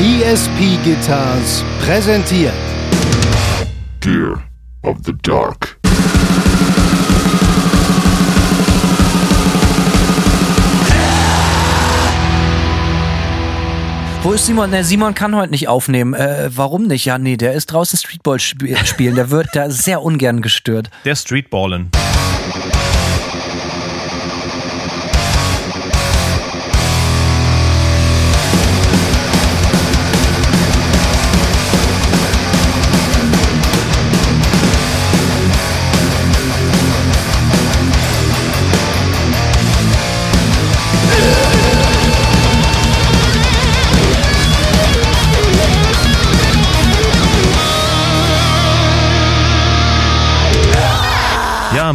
ESP Guitars präsentiert Gear of the Dark. Wo ist Simon? Ne, Simon kann heute nicht aufnehmen. Äh, warum nicht? Ja, nee, der ist draußen Streetball sp spielen. Der wird da sehr ungern gestört. Der Streetballen.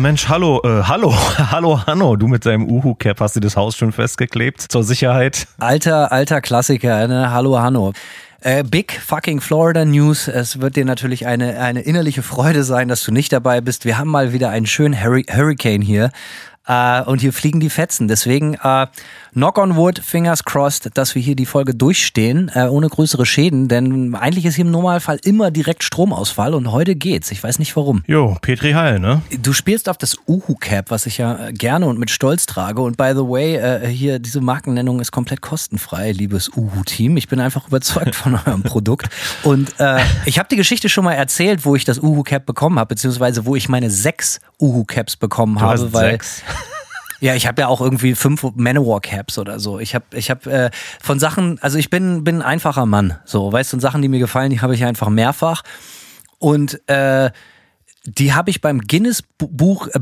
Mensch, hallo, äh, hallo, hallo, Hanno, du mit deinem Uhu-Cap hast dir das Haus schon festgeklebt zur Sicherheit. Alter, alter Klassiker, ne? Hallo, Hanno. Äh, Big fucking Florida News. Es wird dir natürlich eine, eine innerliche Freude sein, dass du nicht dabei bist. Wir haben mal wieder einen schönen Hurri Hurricane hier. Äh, und hier fliegen die Fetzen. Deswegen äh, knock on wood, fingers crossed, dass wir hier die Folge durchstehen, äh, ohne größere Schäden. Denn eigentlich ist hier im Normalfall immer direkt Stromausfall und heute geht's. Ich weiß nicht warum. Jo, Petri Heil, ne? Du spielst auf das Uhu-Cap, was ich ja äh, gerne und mit Stolz trage. Und by the way, äh, hier diese Markennennung ist komplett kostenfrei, liebes Uhu-Team. Ich bin einfach überzeugt von eurem Produkt. Und äh, ich habe die Geschichte schon mal erzählt, wo ich das Uhu-Cap bekommen habe, beziehungsweise wo ich meine sechs Uhu-Caps bekommen Du habe, weil sechs. Ja, ich habe ja auch irgendwie fünf Manowar Caps oder so. Ich habe ich habe äh, von Sachen, also ich bin bin ein einfacher Mann, so, weißt du, Sachen, die mir gefallen, die habe ich einfach mehrfach und äh, die habe ich beim Guinness Bu- Buch äh,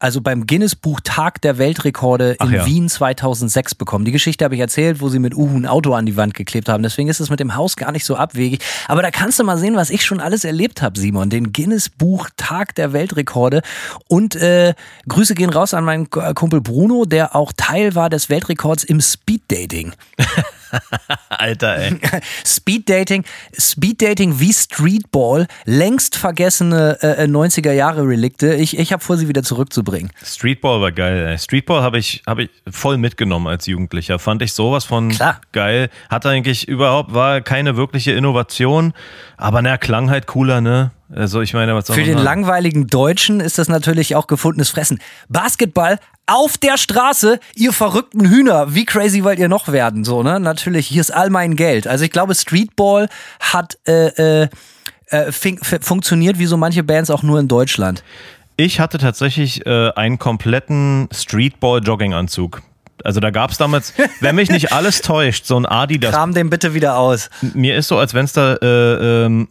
also beim Guinness Buch Tag der Weltrekorde in ja. Wien 2006 bekommen. Die Geschichte habe ich erzählt, wo sie mit Uhu ein Auto an die Wand geklebt haben. Deswegen ist es mit dem Haus gar nicht so abwegig. Aber da kannst du mal sehen, was ich schon alles erlebt habe, Simon. Den Guinness Buch Tag der Weltrekorde. Und äh, Grüße gehen raus an meinen Kumpel Bruno, der auch Teil war des Weltrekords im Speeddating. Alter, ey. Speeddating, Speeddating wie Streetball, längst vergessene äh, 90er Jahre Relikte. Ich, ich habe vor, sie wieder zurückzubringen. Streetball war geil, ey. Streetball habe ich, hab ich voll mitgenommen als Jugendlicher. Fand ich sowas von Klar. geil. Hatte eigentlich überhaupt, war keine wirkliche Innovation, aber na, klang halt cooler, ne? Also ich meine, was Für den langweiligen Deutschen ist das natürlich auch gefundenes Fressen. Basketball auf der Straße, ihr verrückten Hühner. Wie crazy wollt ihr noch werden? So, ne? Natürlich, hier ist all mein Geld. Also ich glaube, Streetball hat äh, äh, äh, funktioniert wie so manche Bands auch nur in Deutschland. Ich hatte tatsächlich äh, einen kompletten Streetball-Jogginganzug. Also da gab es damals, wenn mich nicht alles täuscht, so ein Adidas. Kram den bitte wieder aus. Mir ist so, als wenn es da äh, ähm,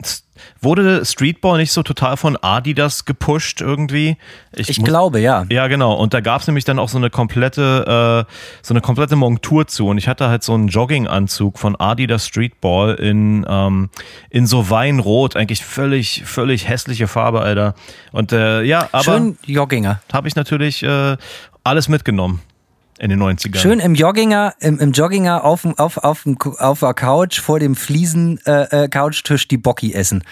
wurde Streetball nicht so total von Adidas gepusht irgendwie. Ich muss- glaube, ja. Ja, genau. Und da gab es nämlich dann auch so eine komplette, äh, so eine komplette Montur zu. Und ich hatte halt so einen Jogginganzug von Adidas Streetball in, ähm, in so Weinrot, eigentlich völlig, völlig hässliche Farbe, Alter. Und äh, ja, aber Schön Jogginger. habe ich natürlich äh, alles mitgenommen in den 90ern. Schön im Jogginger, im, im Jogginger auf, dem- auf, auf, auf der Couch vor dem Fliesen äh, äh, Couchtisch die Bocki essen.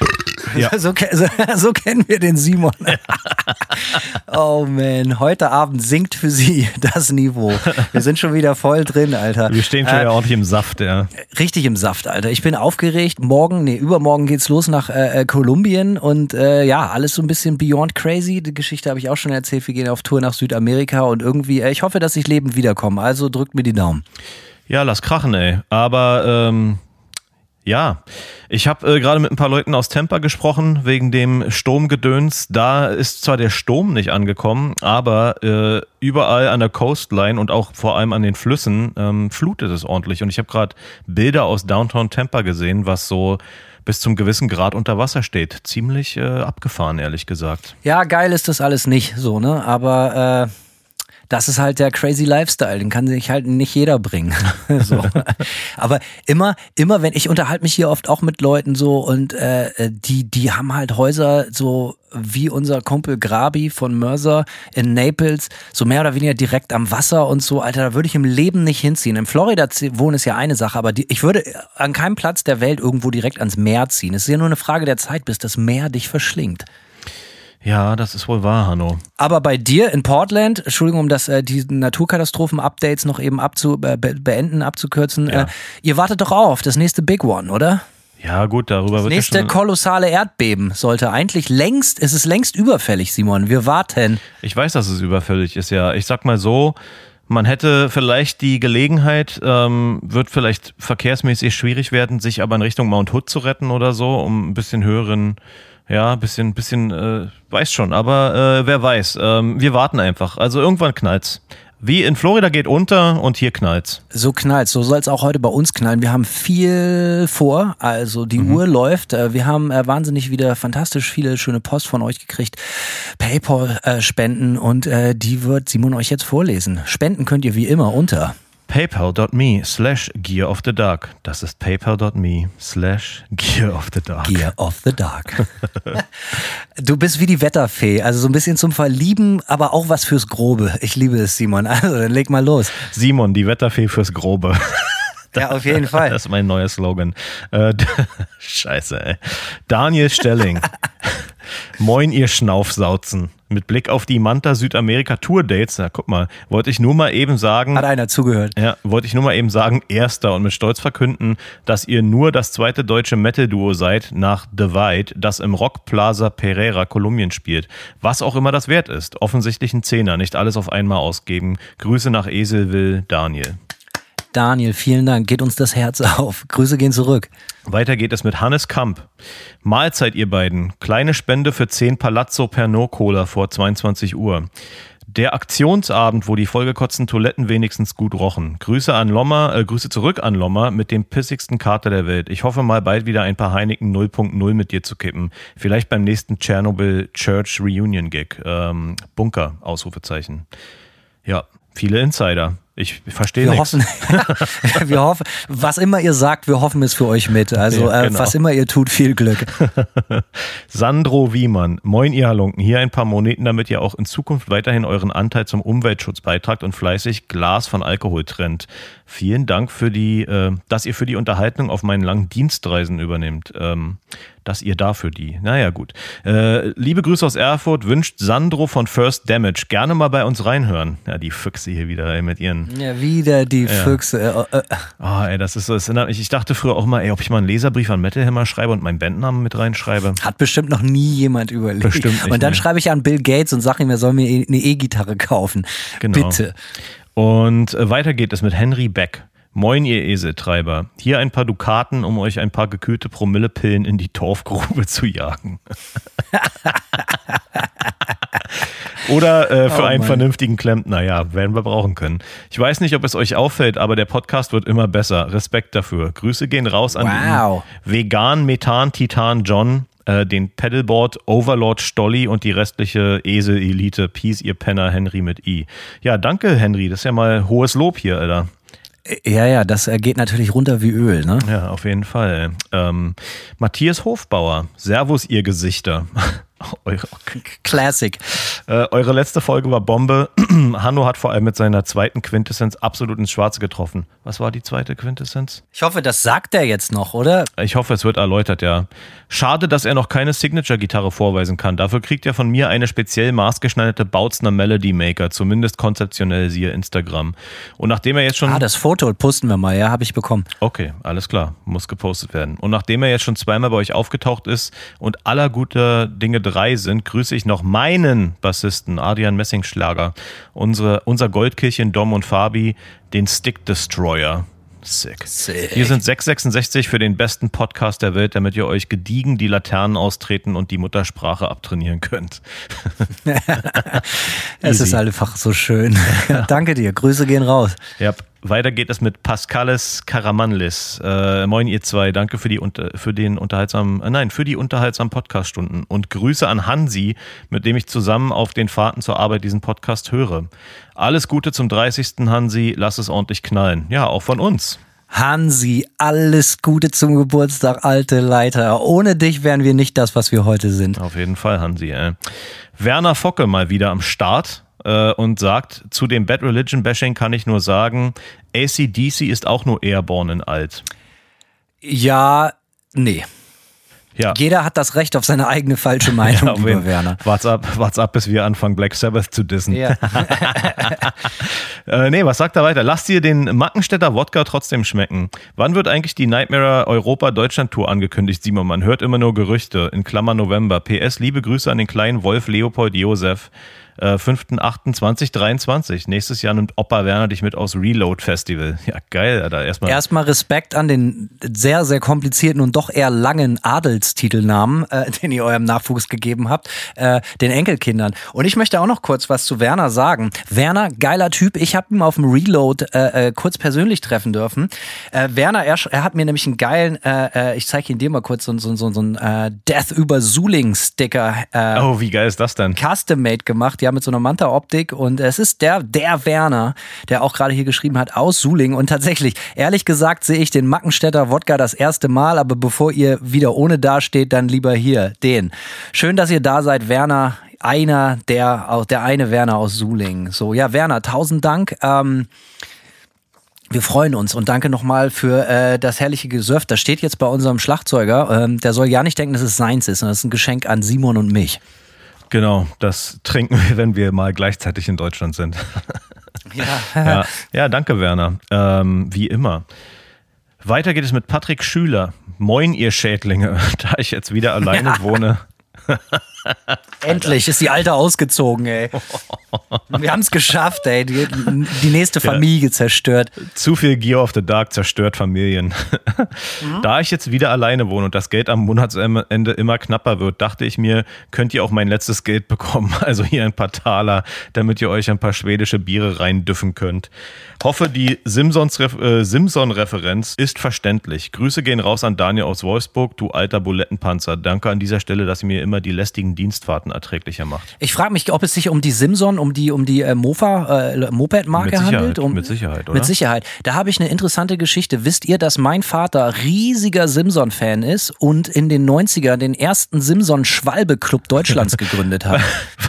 Ja. So, so, so kennen wir den Simon. oh man, heute Abend sinkt für Sie das Niveau. Wir sind schon wieder voll drin, Alter. Wir stehen schon Äh, wieder ordentlich im Saft, ja. Richtig im Saft, Alter. Ich bin aufgeregt. Morgen, nee, übermorgen geht's los nach äh, äh, Kolumbien und äh, ja, alles so ein bisschen beyond crazy. Die Geschichte habe ich auch schon erzählt. Wir gehen auf Tour nach Südamerika und irgendwie, äh, ich hoffe, dass ich lebend wiederkomme. Also drückt mir die Daumen. Ja, lass krachen, ey. Aber ähm, ja, ich habe äh, gerade mit ein paar Leuten aus Tampa gesprochen wegen dem Sturmgedöns. Da ist zwar der Sturm nicht angekommen, aber äh, überall an der Coastline und auch vor allem an den Flüssen ähm, flutet es ordentlich. Und ich habe gerade Bilder aus Downtown Tampa gesehen, was so bis zum gewissen Grad unter Wasser steht. Ziemlich äh, abgefahren, ehrlich gesagt. Ja, geil ist das alles nicht so, ne? Aber äh, das ist halt der crazy Lifestyle, den kann sich halt nicht jeder bringen. so. Aber immer, immer, wenn ich unterhalte mich hier oft auch mit Leuten so und äh, die, die haben halt Häuser so wie unser Kumpel Grabi von Mörser in Naples, so mehr oder weniger direkt am Wasser und so, Alter, da würde ich im Leben nicht hinziehen. In Florida wohnen ist ja eine Sache, aber die, ich würde an keinem Platz der Welt irgendwo direkt ans Meer ziehen. Es ist ja nur eine Frage der Zeit, bis das Meer dich verschlingt. Ja, das ist wohl wahr, Hanno. Aber bei dir in Portland, Entschuldigung, um das, äh, die Naturkatastrophen-Updates noch eben abzu, äh, be beenden, abzukürzen, Ja. äh, ihr wartet doch auf das nächste Big One, oder? Ja, gut, darüber Das wird nächste ja schon... kolossale Erdbeben sollte eigentlich längst, es ist längst überfällig, Simon. Wir warten. Ich weiß, dass es überfällig ist, ja. Ich sag mal so, man hätte vielleicht die Gelegenheit, ähm, wird vielleicht verkehrsmäßig schwierig werden, sich aber in Richtung Mount Hood zu retten oder so, um ein bisschen höheren, ja, bisschen, bisschen, äh, weiß schon, aber äh, wer weiß. Ähm, wir warten einfach. Also irgendwann knallt's. Wie in Florida geht unter und hier knallt's. So knallt, so soll es auch heute bei uns knallen. Wir haben viel vor, also die Uhr läuft. Äh, Wir haben äh, wahnsinnig wieder fantastisch viele schöne Post von euch gekriegt. Paypal-Spenden und äh, die wird Simon euch jetzt vorlesen. Spenden könnt ihr wie immer unter. paypal.me slash gear of the dark. Das ist paypal.me slash gear of the dark. Gear of the Dark. du bist wie die Wetterfee, also so ein bisschen zum Verlieben, aber auch was fürs Grobe. Ich liebe es, Simon. Also dann leg mal los. Simon, die Wetterfee fürs Grobe. Ja, auf jeden Fall. Das ist mein neuer Slogan. Äh, Scheiße, ey. Daniel Stelling. Moin, ihr Schnaufsauzen. Mit Blick auf die Manta Südamerika Tour Dates, na guck mal, wollte ich nur mal eben sagen, Hat einer zugehört. ja, wollte ich nur mal eben sagen, erster und mit Stolz verkünden, dass ihr nur das zweite deutsche Metal-Duo seid nach Divide, das im Rock Plaza Pereira Kolumbien spielt. Was auch immer das wert ist. Offensichtlich ein Zehner, nicht alles auf einmal ausgeben. Grüße nach Eselville, Daniel. Daniel, vielen Dank. Geht uns das Herz auf. Grüße gehen zurück. Weiter geht es mit Hannes Kamp. Mahlzeit, ihr beiden. Kleine Spende für 10 Palazzo Pernod Cola vor 22 Uhr. Der Aktionsabend, wo die vollgekotzten Toiletten wenigstens gut rochen. Grüße an Lommer, äh, Grüße zurück an Lommer mit dem pissigsten Kater der Welt. Ich hoffe mal bald wieder ein paar Heineken 0.0 mit dir zu kippen. Vielleicht beim nächsten Chernobyl Church Reunion Gig. Ähm, Bunker, Ausrufezeichen. Ja, viele Insider. Ich verstehe Wir nichts. hoffen, wir hoffen, was immer ihr sagt, wir hoffen es für euch mit. Also Ja, äh, genau. was immer ihr tut, viel Glück. Sandro Wiemann, moin ihr Halunken, hier ein paar Moneten, damit ihr auch in Zukunft weiterhin euren Anteil zum Umweltschutz beitragt und fleißig Glas von Alkohol trennt. Vielen Dank für die, äh, dass ihr für die Unterhaltung auf meinen langen Dienstreisen übernehmt. Ähm, dass ihr dafür die. Naja, gut. Äh, liebe Grüße aus Erfurt wünscht Sandro von First Damage. Gerne mal bei uns reinhören. Ja, die Füchse hier wieder ey, mit ihren. Ja, wieder die Füchse. Äh, Ah, ey, das ist so. Das erinnert mich, ich dachte früher auch mal, ey, ob ich mal einen Leserbrief an Metal Hammer schreibe und meinen Bandnamen mit reinschreibe. hat bestimmt noch nie jemand überlegt. Bestimmt nicht, und dann nee. schreibe ich an Bill Gates und sage ihm, er soll mir e- eine E-Gitarre kaufen. Genau. Bitte. Und äh, weiter geht es mit Henry Beck. Moin, ihr Eseltreiber. Hier ein paar Dukaten, um euch ein paar gekühlte Promillepillen in die Torfgrube zu jagen. Oder äh, für Oh einen Mann. vernünftigen Klempner, ja, werden wir brauchen können. Ich weiß nicht, ob es euch auffällt, aber der Podcast wird immer besser. Respekt dafür. Grüße gehen raus an Wow. den Vegan Methan Titan John, äh, den Pedalboard Overlord Stolli und die restliche Esel-Elite. Peace, ihr Penner, Henry mit I. Ja, danke, Henry. Das ist ja mal hohes Lob hier, Alter. Ja, ja, das äh, geht natürlich runter wie Öl, ne? Ja, auf jeden Fall. Ähm, Matthias Hofbauer. Servus, ihr Gesichter. Eure, Classic. äh, eure letzte Folge war Bombe. Hanno hat vor allem mit seiner zweiten Quintessenz absolut ins Schwarze getroffen. Was war die zweite Quintessenz? Ich hoffe, das sagt er jetzt noch, oder? Ich hoffe, es wird erläutert, ja. Schade, dass er noch keine Signature-Gitarre vorweisen kann. Dafür kriegt er von mir eine speziell maßgeschneiderte Bautzner Melody Maker, zumindest konzeptionell, siehe Instagram. Und nachdem er jetzt schon. Ah, das Foto posten wir mal, ja, habe ich bekommen. Okay, alles klar, muss gepostet werden. Und nachdem er jetzt schon zweimal bei euch aufgetaucht ist und aller guter Dinge drei sind, grüße ich noch meinen Bassisten Adrian Messingschlager, unsere, unser Goldkirchen Dom und Fabi, den Stick Destroyer. Sick. Sick. Wir sind 666 für den besten Podcast der Welt, damit ihr euch gediegen die Laternen austreten und die Muttersprache abtrainieren könnt. Es ist einfach so schön. Danke dir. Grüße gehen raus. Ja, weiter geht es mit Pascales Karamanlis. Äh, moin ihr zwei, danke für die für den unterhaltsamen, äh, nein, für die unterhaltsamen Podcaststunden und Grüße an Hansi, mit dem ich zusammen auf den Fahrten zur Arbeit diesen Podcast höre. Alles Gute zum 30. Hansi, lass es ordentlich knallen. Ja, auch von uns. Hansi, alles Gute zum Geburtstag, alte Leiter. Ohne dich wären wir nicht das, was wir heute sind. Auf jeden Fall, Hansi. Äh. Werner Focke mal wieder am Start äh, und sagt, zu dem Bad Religion Bashing kann ich nur sagen, ACDC ist auch nur Airborne in alt. Ja, nee. Ja. Jeder hat das Recht auf seine eigene falsche Meinung Ja, wen- Werner. Wart's ab, wart's ab, bis wir anfangen, Black Sabbath zu dissen. Ja. Äh, nee, was sagt er weiter? Lass dir den Mackenstädter Wodka trotzdem schmecken. Wann wird eigentlich die Nightmare Europa Deutschland Tour angekündigt, Simon? Man hört immer nur Gerüchte. In Klammer November. PS, liebe Grüße an den kleinen Wolf Leopold Josef. Äh, 5.8.2023. Nächstes Jahr nimmt Opa Werner dich mit aus Reload Festival. Ja, geil, Alter. Erstmal. Erstmal Respekt an den sehr, sehr komplizierten und doch eher langen Adelstitelnamen, äh, den ihr eurem Nachwuchs gegeben habt, äh, den Enkelkindern. Und ich möchte auch noch kurz was zu Werner sagen. Werner, geiler Typ. Ich habe ihn auf dem Reload äh, äh, kurz persönlich treffen dürfen. Äh, Werner, er, er hat mir nämlich einen geilen, äh, ich zeige ihn dir mal kurz, so, so, so, so einen Death über Suling-Sticker oh, wie geil ist das denn? Custom-Made gemacht, ja, mit so einer Manta-Optik. Und es ist der, der Werner, der auch gerade hier geschrieben hat, aus Suling. Und tatsächlich, ehrlich gesagt, sehe ich den Mackenstädter Wodka das erste Mal, aber bevor ihr wieder ohne dasteht, dann lieber hier, den. Schön, dass ihr da seid, Werner. Einer, der, der eine Werner aus Suling. So, ja, Werner, tausend Dank. Ähm, wir freuen uns und danke nochmal für äh, das herrliche Gesöff. Das steht jetzt bei unserem Schlagzeuger. Ähm, der soll ja nicht denken, dass es seins ist, sondern das ist ein Geschenk an Simon und mich. Genau, das trinken wir, wenn wir mal gleichzeitig in Deutschland sind. Ja, ja, ja, danke, Werner. Ähm, wie immer. Weiter geht es mit Patrick Schüler. Moin, ihr Schädlinge. Da ich jetzt wieder alleine Ja. wohne. Endlich ist die Alte ausgezogen, ey. Wir haben es geschafft, ey. Die, die nächste Familie zerstört. Zu viel Gear of the Dark zerstört Familien. Da ich jetzt wieder alleine wohne und das Geld am Monatsende immer knapper wird, dachte ich mir, könnt ihr auch mein letztes Geld bekommen. Also hier ein paar Taler, damit ihr euch ein paar schwedische Biere reindüffen könnt. Hoffe, die äh, Simpson-Referenz ist verständlich. Grüße gehen raus an Daniel aus Wolfsburg, du alter Bulettenpanzer. Danke an dieser Stelle, dass ihr mir immer die lästigen Dienstfahrten erträglicher macht. Ich frage mich, ob es sich um die Simson, um die, um die äh, Mofa, äh, Moped-Marke handelt. Um, mit Sicherheit, oder? Mit Sicherheit. Da habe ich eine interessante Geschichte. Wisst ihr, dass mein Vater riesiger Simson-Fan ist und in den 90ern den ersten Simson-Schwalbe-Club Deutschlands gegründet hat?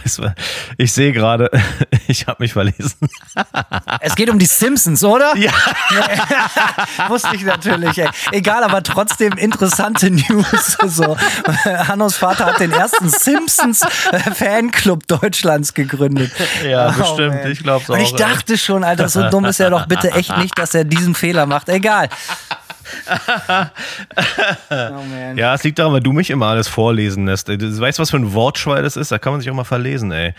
Weißt du, Ich sehe gerade, ich habe mich verlesen. Es geht um die Simpsons, oder? Ja. Wusste ich natürlich. Ey. Egal, aber trotzdem interessante News. So. Hannos Vater hat den ersten Simpsons-Fanclub Deutschlands gegründet. Ja, Oh, bestimmt. man. Ich glaub's Und auch, ich ey. dachte schon, Alter, so dumm ist er doch bitte echt nicht, dass er diesen Fehler macht. Egal. Oh, man. Ja, es liegt daran, weil du mich immer alles vorlesen lässt. Du weißt, was für ein Wortschwein das ist? Da kann man sich auch mal verlesen, ey.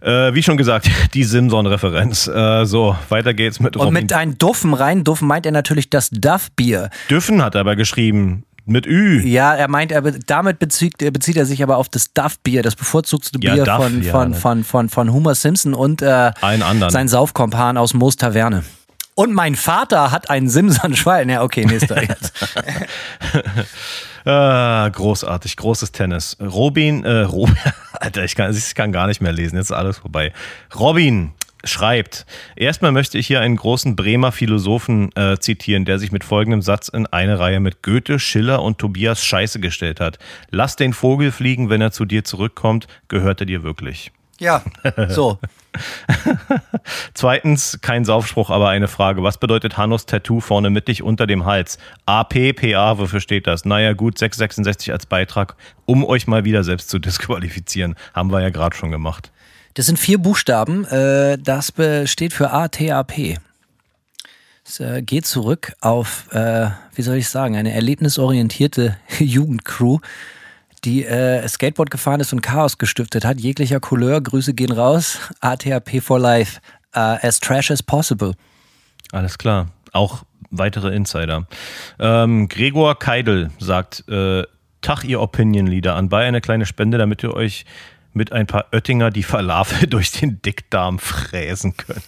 Äh, wie schon gesagt, die Simson-Referenz. Äh, so, weiter geht's mit Und Robin. mit einem Duffen rein, Duffen meint er natürlich das Duff-Bier. Düffen hat er aber geschrieben. Mit Ü. Ja, er meint, er damit bezieht, bezieht er sich aber auf das Duff-Bier, das bevorzugte Ja, Bier Duff, von, ja, von, ne. von, von, von Homer Simpson und äh, Einen anderen. sein Saufkompan aus Moos Taverne. Und mein Vater hat einen Simson-Schwein. Ja, okay, nächster jetzt. Ah, großartig, großes Tennis. Robin, äh, Robin, Alter, ich kann, ich kann gar nicht mehr lesen, jetzt ist alles vorbei. Robin schreibt, erstmal möchte ich hier einen großen Bremer Philosophen äh, zitieren, der sich mit folgendem Satz in eine Reihe mit Goethe, Schiller und Tobias Scheiße gestellt hat. Lass den Vogel fliegen, wenn er zu dir zurückkommt, gehört er dir wirklich. Ja, so. Zweitens, kein Saufspruch, aber eine Frage. Was bedeutet Hannos Tattoo vorne mittig unter dem Hals? AP, PA, wofür steht das? Naja, gut, 666 als Beitrag, um euch mal wieder selbst zu disqualifizieren. Haben wir ja gerade schon gemacht. Das sind vier Buchstaben. Äh, das steht für ATAP. Es äh, geht zurück auf, äh, wie soll ich sagen, eine erlebnisorientierte Jugendcrew, die äh, Skateboard gefahren ist und Chaos gestiftet hat, jeglicher Couleur. Grüße gehen raus. ATAP for life. Uh, as trash as possible. Alles klar. Auch weitere Insider. Ähm, Gregor Keidel sagt, äh, Tag ihr Opinion-Leader anbei eine kleine Spende, damit ihr euch mit ein paar Oettinger die Falafel durch den Dickdarm fräsen könnt.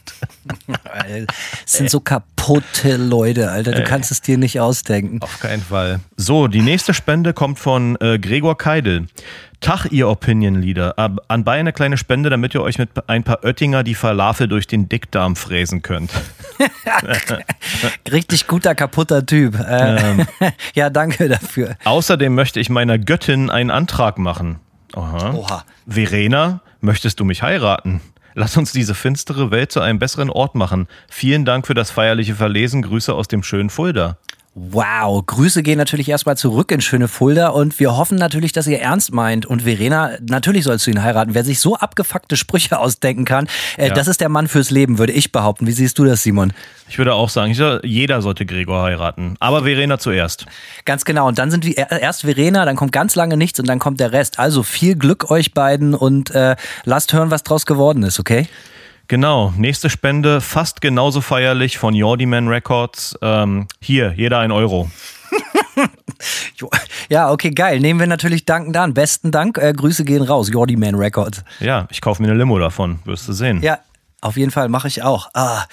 Es sind so kaputte Leute, Alter. Du kannst es dir nicht ausdenken. Auf keinen Fall. So, die nächste Spende kommt von äh, Gregor Keidel. Tag, ihr Opinion-Leader. Ab- Anbei eine kleine Spende, damit ihr euch mit ein paar Oettinger die Falafel durch den Dickdarm fräsen könnt. Richtig guter, kaputter Typ. Äh, ja, danke dafür. Außerdem möchte ich meiner Göttin einen Antrag machen. Aha. Oha. Verena, möchtest du mich heiraten? Lass uns diese finstere Welt zu einem besseren Ort machen. Vielen Dank für das feierliche Verlesen. Grüße aus dem schönen Fulda. Wow, Grüße gehen natürlich erstmal zurück in schöne Fulda und wir hoffen natürlich, dass ihr ernst meint. Und Verena, natürlich sollst du ihn heiraten. Wer sich so abgefuckte Sprüche ausdenken kann, äh, Ja. das ist der Mann fürs Leben, würde ich behaupten. Wie siehst du das, Simon? Ich würde auch sagen, jeder sollte Gregor heiraten. Aber Verena zuerst. Ganz genau. Und dann sind wir er- erst Verena, dann kommt ganz lange nichts und dann kommt der Rest. Also viel Glück euch beiden und äh, lasst hören, was draus geworden ist, okay? Genau, nächste Spende, fast genauso feierlich von Jordi Man Records. Ähm, hier, jeder ein Euro. Ja, okay, geil. Nehmen wir natürlich dankend an. Besten Dank. Äh, Grüße gehen raus. Jordi Man Records. Ja, ich kaufe mir eine Limo davon, wirst du sehen. Ja, auf jeden Fall mache ich auch. Ah,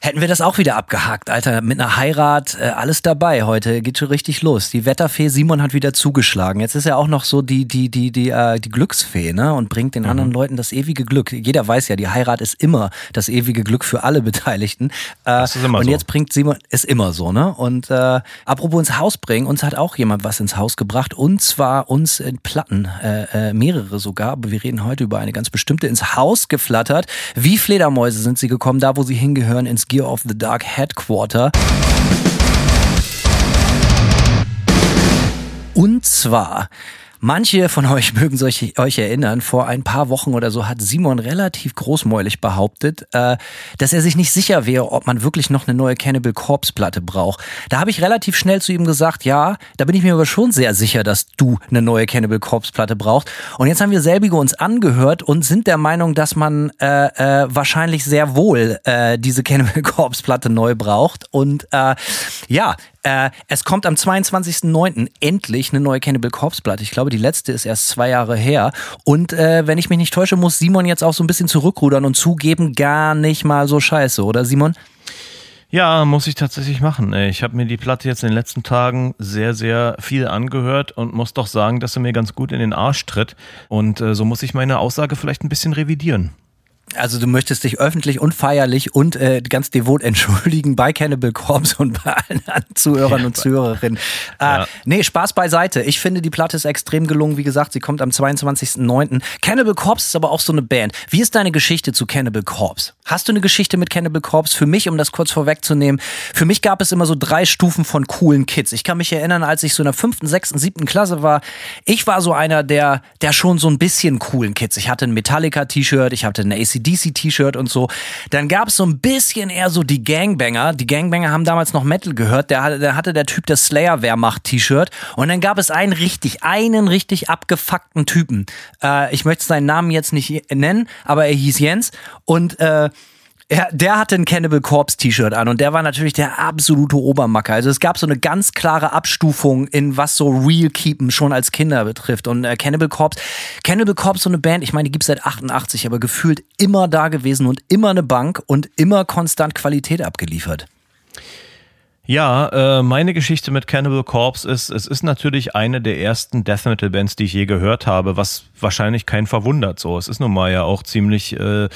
hätten wir das auch wieder abgehakt, Alter. Mit einer Heirat, äh, alles dabei heute. Geht schon richtig los. Die Wetterfee Simon hat wieder zugeschlagen. Jetzt ist er auch noch so die, die, die, die, äh, die Glücksfee, ne? Und bringt den anderen Leuten das ewige Glück. Jeder weiß ja, die Heirat ist immer das ewige Glück für alle Beteiligten. Äh, Das ist immer und so. jetzt bringt Simon, ist immer so, ne? Und äh, apropos ins Haus bringen, uns hat auch jemand was ins Haus gebracht. Und zwar uns in Platten, äh, äh, mehrere sogar. Aber wir reden heute über eine ganz bestimmte ins Haus geflattert. Wie Fledermäuse sind sie gekommen, da wo sie hingehören, ins Gear of the Dark Headquarter. Und zwar, manche von euch mögen sich, euch erinnern, vor ein paar Wochen oder so hat Simon relativ großmäulig behauptet, äh, dass er sich nicht sicher wäre, ob man wirklich noch eine neue Cannibal Corpse Platte braucht. Da habe ich relativ schnell zu ihm gesagt, ja, da bin ich mir aber schon sehr sicher, dass du eine neue Cannibal Corpse Platte brauchst. Und jetzt haben wir selbige uns angehört und sind der Meinung, dass man äh, äh, wahrscheinlich sehr wohl äh, diese Cannibal Corpse Platte neu braucht. Und äh, ja, äh, es kommt am 22.09. endlich eine neue Cannibal Corpse Platte. Ich glaube, die letzte ist erst zwei Jahre her. Und äh, wenn ich mich nicht täusche, muss Simon jetzt auch so ein bisschen zurückrudern und zugeben, gar nicht mal so scheiße, oder Simon? Ja, muss ich tatsächlich machen. Ich habe mir die Platte jetzt in den letzten Tagen sehr, sehr viel angehört und muss doch sagen, dass sie mir ganz gut in den Arsch tritt. Und äh, so muss ich meine Aussage vielleicht ein bisschen revidieren. Also du möchtest dich öffentlich und feierlich und äh, ganz devot entschuldigen bei Cannibal Corpse und bei allen anderen Zuhörern und Zuhörerinnen. Äh, Ja. Nee, Spaß beiseite. Ich finde, die Platte ist extrem gelungen. Wie gesagt, sie kommt am 22.09. Cannibal Corpse ist aber auch so eine Band. Wie ist deine Geschichte zu Cannibal Corpse? Hast du eine Geschichte mit Cannibal Corpse? Für mich, um das kurz vorwegzunehmen, für mich gab es immer so drei Stufen von coolen Kids. Ich kann mich erinnern, als ich so in der fünften, sechsten, siebten Klasse war, ich war so einer der, der schon so ein bisschen coolen Kids. Ich hatte ein Metallica-T-Shirt, ich hatte ein ACDC-T-Shirt und so. Dann gab es so ein bisschen eher so die Gangbanger. Die Gangbanger haben damals noch Metal gehört. Der hatte, der hatte der Typ das Slayer-Wehrmacht-T-Shirt. Und dann gab es einen richtig, einen richtig abgefuckten Typen. Äh, ich möchte seinen Namen jetzt nicht nennen, aber er hieß Jens. Und äh, er, der hatte ein Cannibal Corpse T-Shirt an und der war natürlich der absolute Obermacker. Also es gab so eine ganz klare Abstufung in was so Real Keepen schon als Kinder betrifft. Und äh, Cannibal Corpse, Cannibal Corpse so eine Band, ich meine, die gibt's seit 88, aber gefühlt immer da gewesen und immer eine Bank und immer konstant Qualität abgeliefert. Ja, äh, meine Geschichte mit Cannibal Corpse ist, es ist natürlich eine der ersten Death Metal Bands, die ich je gehört habe, was wahrscheinlich keinen verwundert. So, es ist nun mal ja auch ziemlich, äh,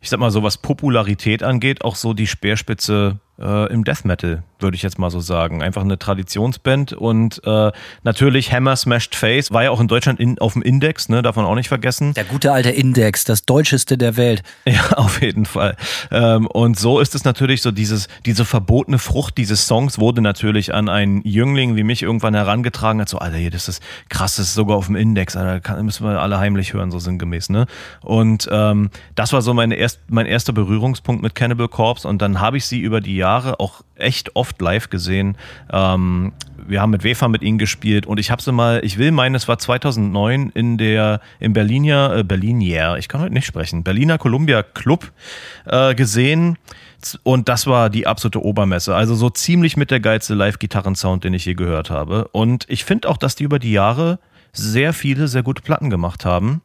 ich sag mal so, was Popularität angeht, auch so die Speerspitze äh, im Death Metal, würde ich jetzt mal so sagen. Einfach eine Traditionsband und äh, natürlich Hammer Smashed Face war ja auch in Deutschland in, auf dem Index, ne, darf man auch nicht vergessen. Der gute alte Index, das deutscheste der Welt. Ja, auf jeden Fall. Ähm, und so ist es natürlich so, dieses, diese verbotene Frucht dieses Songs wurde natürlich an einen Jüngling wie mich irgendwann herangetragen, als so, Alter, hier, das ist krass, das ist sogar auf dem Index, Alter, kann, müssen wir alle heimlich hören, so sinngemäß, ne? Und ähm, das war so meine erst, mein erster Berührungspunkt mit Cannibal Corpse und dann habe ich sie über die Jahre auch echt oft live gesehen. Ähm, wir haben mit Wefa mit ihnen gespielt und ich habe sie mal, ich will meinen, es war 2009 in der, im Berliner, äh, Berlinier, ich kann heute nicht sprechen, Berliner Columbia Club äh, gesehen. Und das war die absolute Obermesse. Also so ziemlich mit der geilste Live-Gitarren-Sound, den ich je gehört habe. Und ich finde auch, dass die über die Jahre sehr viele, sehr gute Platten gemacht haben.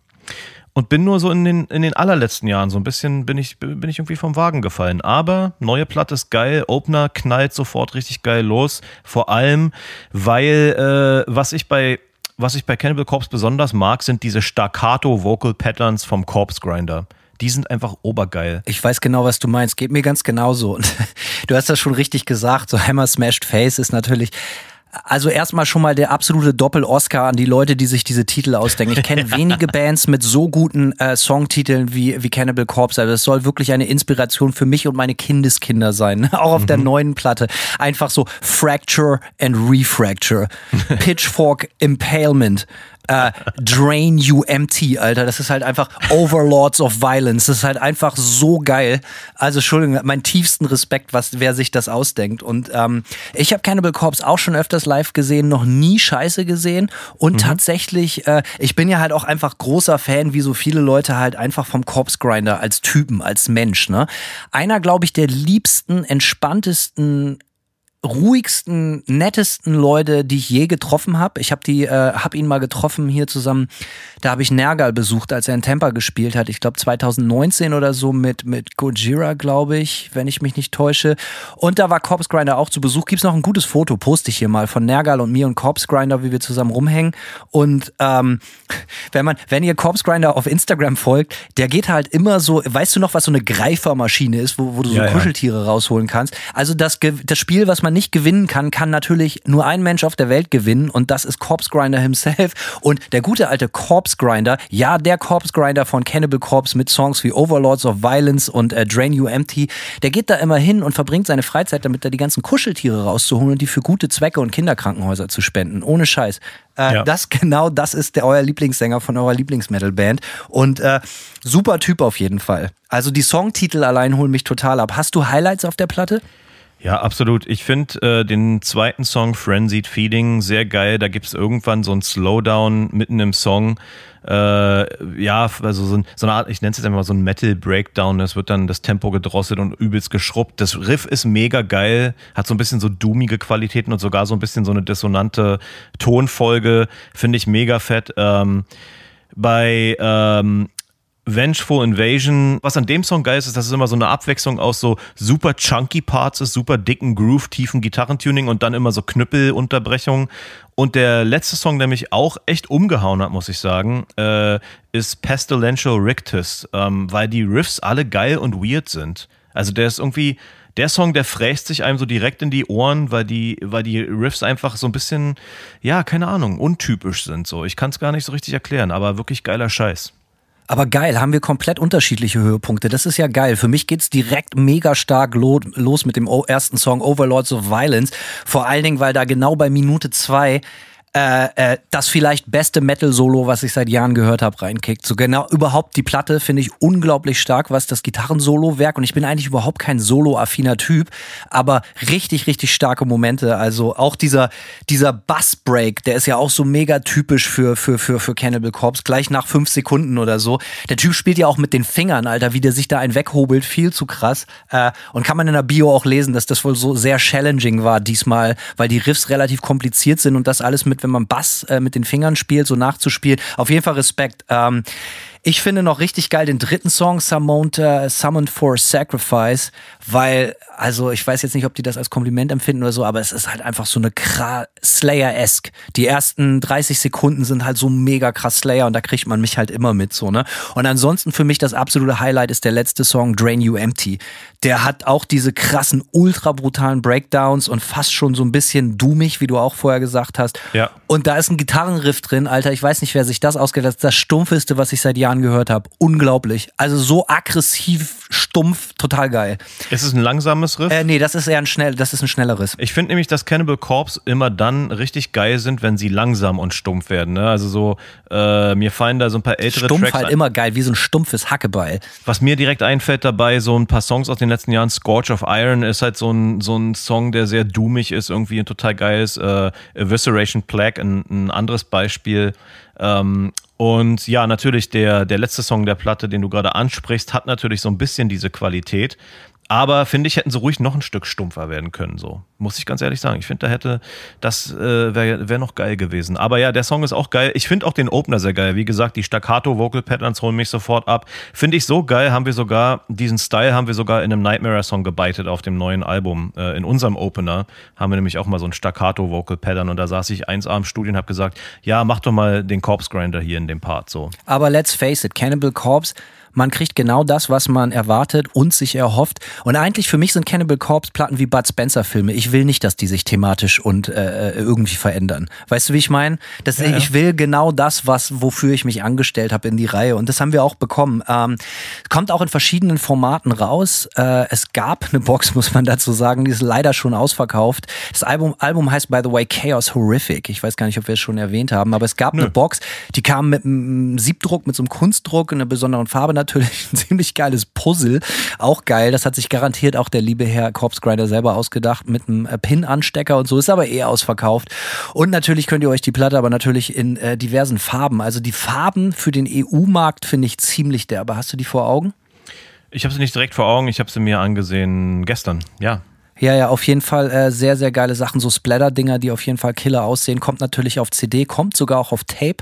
Und bin nur so in den, in den allerletzten Jahren so ein bisschen, bin ich, bin ich irgendwie vom Wagen gefallen. Aber neue Platte ist geil, Opener knallt sofort richtig geil los. Vor allem, weil, äh, was ich bei, was ich bei Cannibal Corpse besonders mag, sind diese Staccato Vocal Patterns vom Corpse Grinder. Die sind einfach obergeil. Ich weiß genau, was du meinst. Geht mir ganz genauso. Und du hast das schon richtig gesagt. So Hammer Smashed Face ist natürlich also erstmal schon mal der absolute Doppel-Oscar an die Leute, die sich diese Titel ausdenken. Ich kenne wenige Bands mit so guten äh, Songtiteln wie, wie Cannibal Corpse. Also das soll wirklich eine Inspiration für mich und meine Kindeskinder sein. Auch auf mhm. der neuen Platte. Einfach so Fracture and Refracture. Pitchfork Impalement äh, Drain You Empty, Alter. Das ist halt einfach Overlords of Violence. Das ist halt einfach so geil. Also, Entschuldigung, mein tiefsten Respekt, was, wer sich das ausdenkt. Und ähm, ich habe Cannibal Corpse auch schon öfters live gesehen, noch nie scheiße gesehen. Und mhm. tatsächlich, äh, ich bin ja halt auch einfach großer Fan, wie so viele Leute halt einfach vom Corpse Grinder als Typen, als Mensch. Ne? Einer, glaube ich, der liebsten, entspanntesten ruhigsten, nettesten Leute, die ich je getroffen habe. Ich habe die, äh, habe ihn mal getroffen hier zusammen. Da habe ich Nergal besucht, als er in Tampa gespielt hat. Ich glaube 2019 oder so mit mit Gojira, glaube ich, wenn ich mich nicht täusche. Und da war Corpse Grinder auch zu Besuch. Gibt's noch ein gutes Foto, poste ich hier mal von Nergal und mir und Corpse Grinder, wie wir zusammen rumhängen. Und ähm, wenn man, wenn ihr Corpse Grinder auf Instagram folgt, der geht halt immer so. Weißt du noch, was so eine Greifermaschine ist, wo, wo du so ja, Kuscheltiere ja. rausholen kannst? Also das das Spiel, was man nicht gewinnen kann, kann natürlich nur ein Mensch auf der Welt gewinnen und das ist Corpse Grinder himself. Und der gute alte Corpse Grinder, ja, der Corpse Grinder von Cannibal Corpse mit Songs wie Overlords of Violence und äh, Drain You Empty, der geht da immer hin und verbringt seine Freizeit damit, da die ganzen Kuscheltiere rauszuholen und die für gute Zwecke und Kinderkrankenhäuser zu spenden. Ohne Scheiß. Äh, ja. Das genau, das ist der euer Lieblingssänger von eurer Lieblingsmetal-Band. Und äh, super Typ auf jeden Fall. Also die Songtitel allein holen mich total ab. Hast du Highlights auf der Platte? Ja, absolut. Ich finde äh, den zweiten Song Frenzied Feeding sehr geil. Da gibt es irgendwann so ein Slowdown mitten im Song. Äh, ja, also so, ein, so eine Art, ich nenne es jetzt einfach mal so ein Metal Breakdown. Es wird dann das Tempo gedrosselt und übelst geschrubbt. Das Riff ist mega geil, hat so ein bisschen so doomige Qualitäten und sogar so ein bisschen so eine dissonante Tonfolge. Finde ich mega fett. Ähm, bei ähm, Vengeful Invasion. Was an dem Song geil ist, ist, dass es immer so eine Abwechslung aus so super chunky Parts ist, super dicken Groove, tiefen Gitarrentuning und dann immer so Knüppelunterbrechungen. Und der letzte Song, der mich auch echt umgehauen hat, muss ich sagen, äh, ist Pestilential Rictus, ähm, weil die Riffs alle geil und weird sind. Also der ist irgendwie, der Song, der fräst sich einem so direkt in die Ohren, weil die, weil die Riffs einfach so ein bisschen, ja, keine Ahnung, untypisch sind. So, ich kann es gar nicht so richtig erklären, aber wirklich geiler Scheiß. Aber geil, haben wir komplett unterschiedliche Höhepunkte. Das ist ja geil. Für mich geht's direkt mega stark los mit dem ersten Song Overlords of Violence. Vor allen Dingen, weil da genau bei Minute zwei äh, äh, das vielleicht beste Metal-Solo, was ich seit Jahren gehört habe, reinkickt. So genau überhaupt die Platte finde ich unglaublich stark, was das Gitarren-Solo-Werk und ich bin eigentlich überhaupt kein Solo-affiner Typ, aber richtig, richtig starke Momente. Also auch dieser, dieser Bass-Break, der ist ja auch so mega typisch für, für, für, für Cannibal Corpse, gleich nach fünf Sekunden oder so. Der Typ spielt ja auch mit den Fingern, Alter, wie der sich da einen weghobelt, viel zu krass. Äh, und kann man in der Bio auch lesen, dass das wohl so sehr challenging war diesmal, weil die Riffs relativ kompliziert sind und das alles mit wenn man Bass äh, mit den Fingern spielt, so nachzuspielen. Auf jeden Fall Respekt. Ähm, ich finde noch richtig geil den dritten Song, Summoned, uh, Summoned for Sacrifice, weil, also ich weiß jetzt nicht, ob die das als Kompliment empfinden oder so, aber es ist halt einfach so eine Slayer-esque. Die ersten 30 Sekunden sind halt so mega krass Slayer und da kriegt man mich halt immer mit, so, ne? Und ansonsten für mich das absolute Highlight ist der letzte Song, Drain You Empty. Der hat auch diese krassen, ultra brutalen Breakdowns und fast schon so ein bisschen doomig, wie du auch vorher gesagt hast. Ja. Und da ist ein Gitarrenriff drin, Alter. Ich weiß nicht, wer sich das ausgedacht hat. Das das Stumpfeste, was ich seit Jahren gehört habe. Unglaublich. Also so aggressiv, stumpf, total geil. Ist es ein langsames Riff? Äh, nee, das ist eher ein schnell, das ist ein schnelleres. Ich finde nämlich, dass Cannibal Corpse immer dann richtig geil sind, wenn sie langsam und stumpf werden. Ne? Also so, äh, mir fallen da so ein paar ältere Stumpf Tracks halt immer geil, wie so ein stumpfes Hackebeil. Was mir direkt einfällt dabei, so ein paar Songs aus den letzten Jahren, Scorch of Iron ist halt so ein, so ein Song, der sehr doomig ist, irgendwie total geil ist. Äh, Evisceration Plague, ein, ein anderes Beispiel. Ähm, und ja, natürlich der, der letzte Song der Platte, den du gerade ansprichst, hat natürlich so ein bisschen diese Qualität. Aber finde ich, hätten sie ruhig noch ein Stück stumpfer werden können, so. Muss ich ganz ehrlich sagen. Ich finde, da hätte, das äh, wäre wär noch geil gewesen. Aber ja, der Song ist auch geil. Ich finde auch den Opener sehr geil. Wie gesagt, die Staccato-Vocal-Patterns holen mich sofort ab. Finde ich so geil, haben wir sogar, diesen Style haben wir sogar in einem Nightmare-Song gebeitet auf dem neuen Album. Äh, in unserem Opener haben wir nämlich auch mal so ein Staccato-Vocal-Pattern und da saß ich eins am Studio und habe gesagt, ja, mach doch mal den Corpse Grinder hier in dem Part, so. Aber let's face it, Cannibal Corpse Man kriegt genau das, was man erwartet und sich erhofft. Und eigentlich für mich sind Cannibal Corpse Platten wie Bud Spencer Filme. Ich will nicht, dass die sich thematisch und äh, irgendwie verändern. Weißt du, wie ich meine? Ja, ja. Ich will genau das, was wofür ich mich angestellt habe in die Reihe. Und das haben wir auch bekommen. Ähm, kommt auch in verschiedenen Formaten raus. Äh, es gab eine Box, muss man dazu sagen, die ist leider schon ausverkauft. Das Album, Album heißt by the way Chaos Horrific. Ich weiß gar nicht, ob wir es schon erwähnt haben, aber es gab Nö. eine Box, die kam mit einem Siebdruck, mit so einem Kunstdruck in einer besonderen Farbe natürlich. Ein ziemlich geiles Puzzle. Auch geil. Das hat sich garantiert auch der liebe Herr Corpse Grinder selber ausgedacht mit einem äh, Pin-Anstecker und so. Ist aber eher ausverkauft. Und natürlich könnt ihr euch die Platte aber natürlich in äh, diversen Farben. Also die Farben für den EU-Markt finde ich ziemlich derbe. Hast du die vor Augen? Ich habe sie nicht direkt vor Augen, ich habe sie mir angesehen gestern, ja. Ja, ja, auf jeden Fall äh, sehr, sehr geile Sachen. So Splatter-Dinger, die auf jeden Fall Killer aussehen. Kommt natürlich auf CD, kommt sogar auch auf Tape.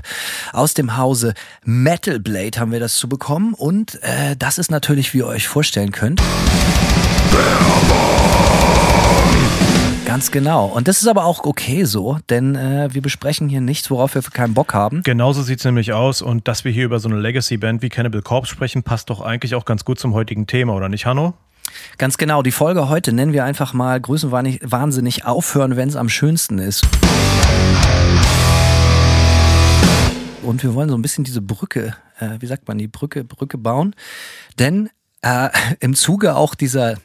Aus dem Hause Metal Blade haben wir das zu bekommen. Und äh, das ist natürlich, wie ihr euch vorstellen könnt. Ganz genau. Und das ist aber auch okay so, denn äh, wir besprechen hier nichts, worauf wir keinen Bock haben. Genauso sieht es nämlich aus. Und dass wir hier über so eine Legacy-Band wie Cannibal Corpse sprechen, passt doch eigentlich auch ganz gut zum heutigen Thema, oder nicht, Hanno? Ganz genau. Die Folge heute nennen wir einfach mal Größenwahnsinnig aufhören, wenn es am schönsten ist. Und wir wollen so ein bisschen diese Brücke, äh, wie sagt man, die Brücke, Brücke bauen. Denn äh, im Zuge auch dieser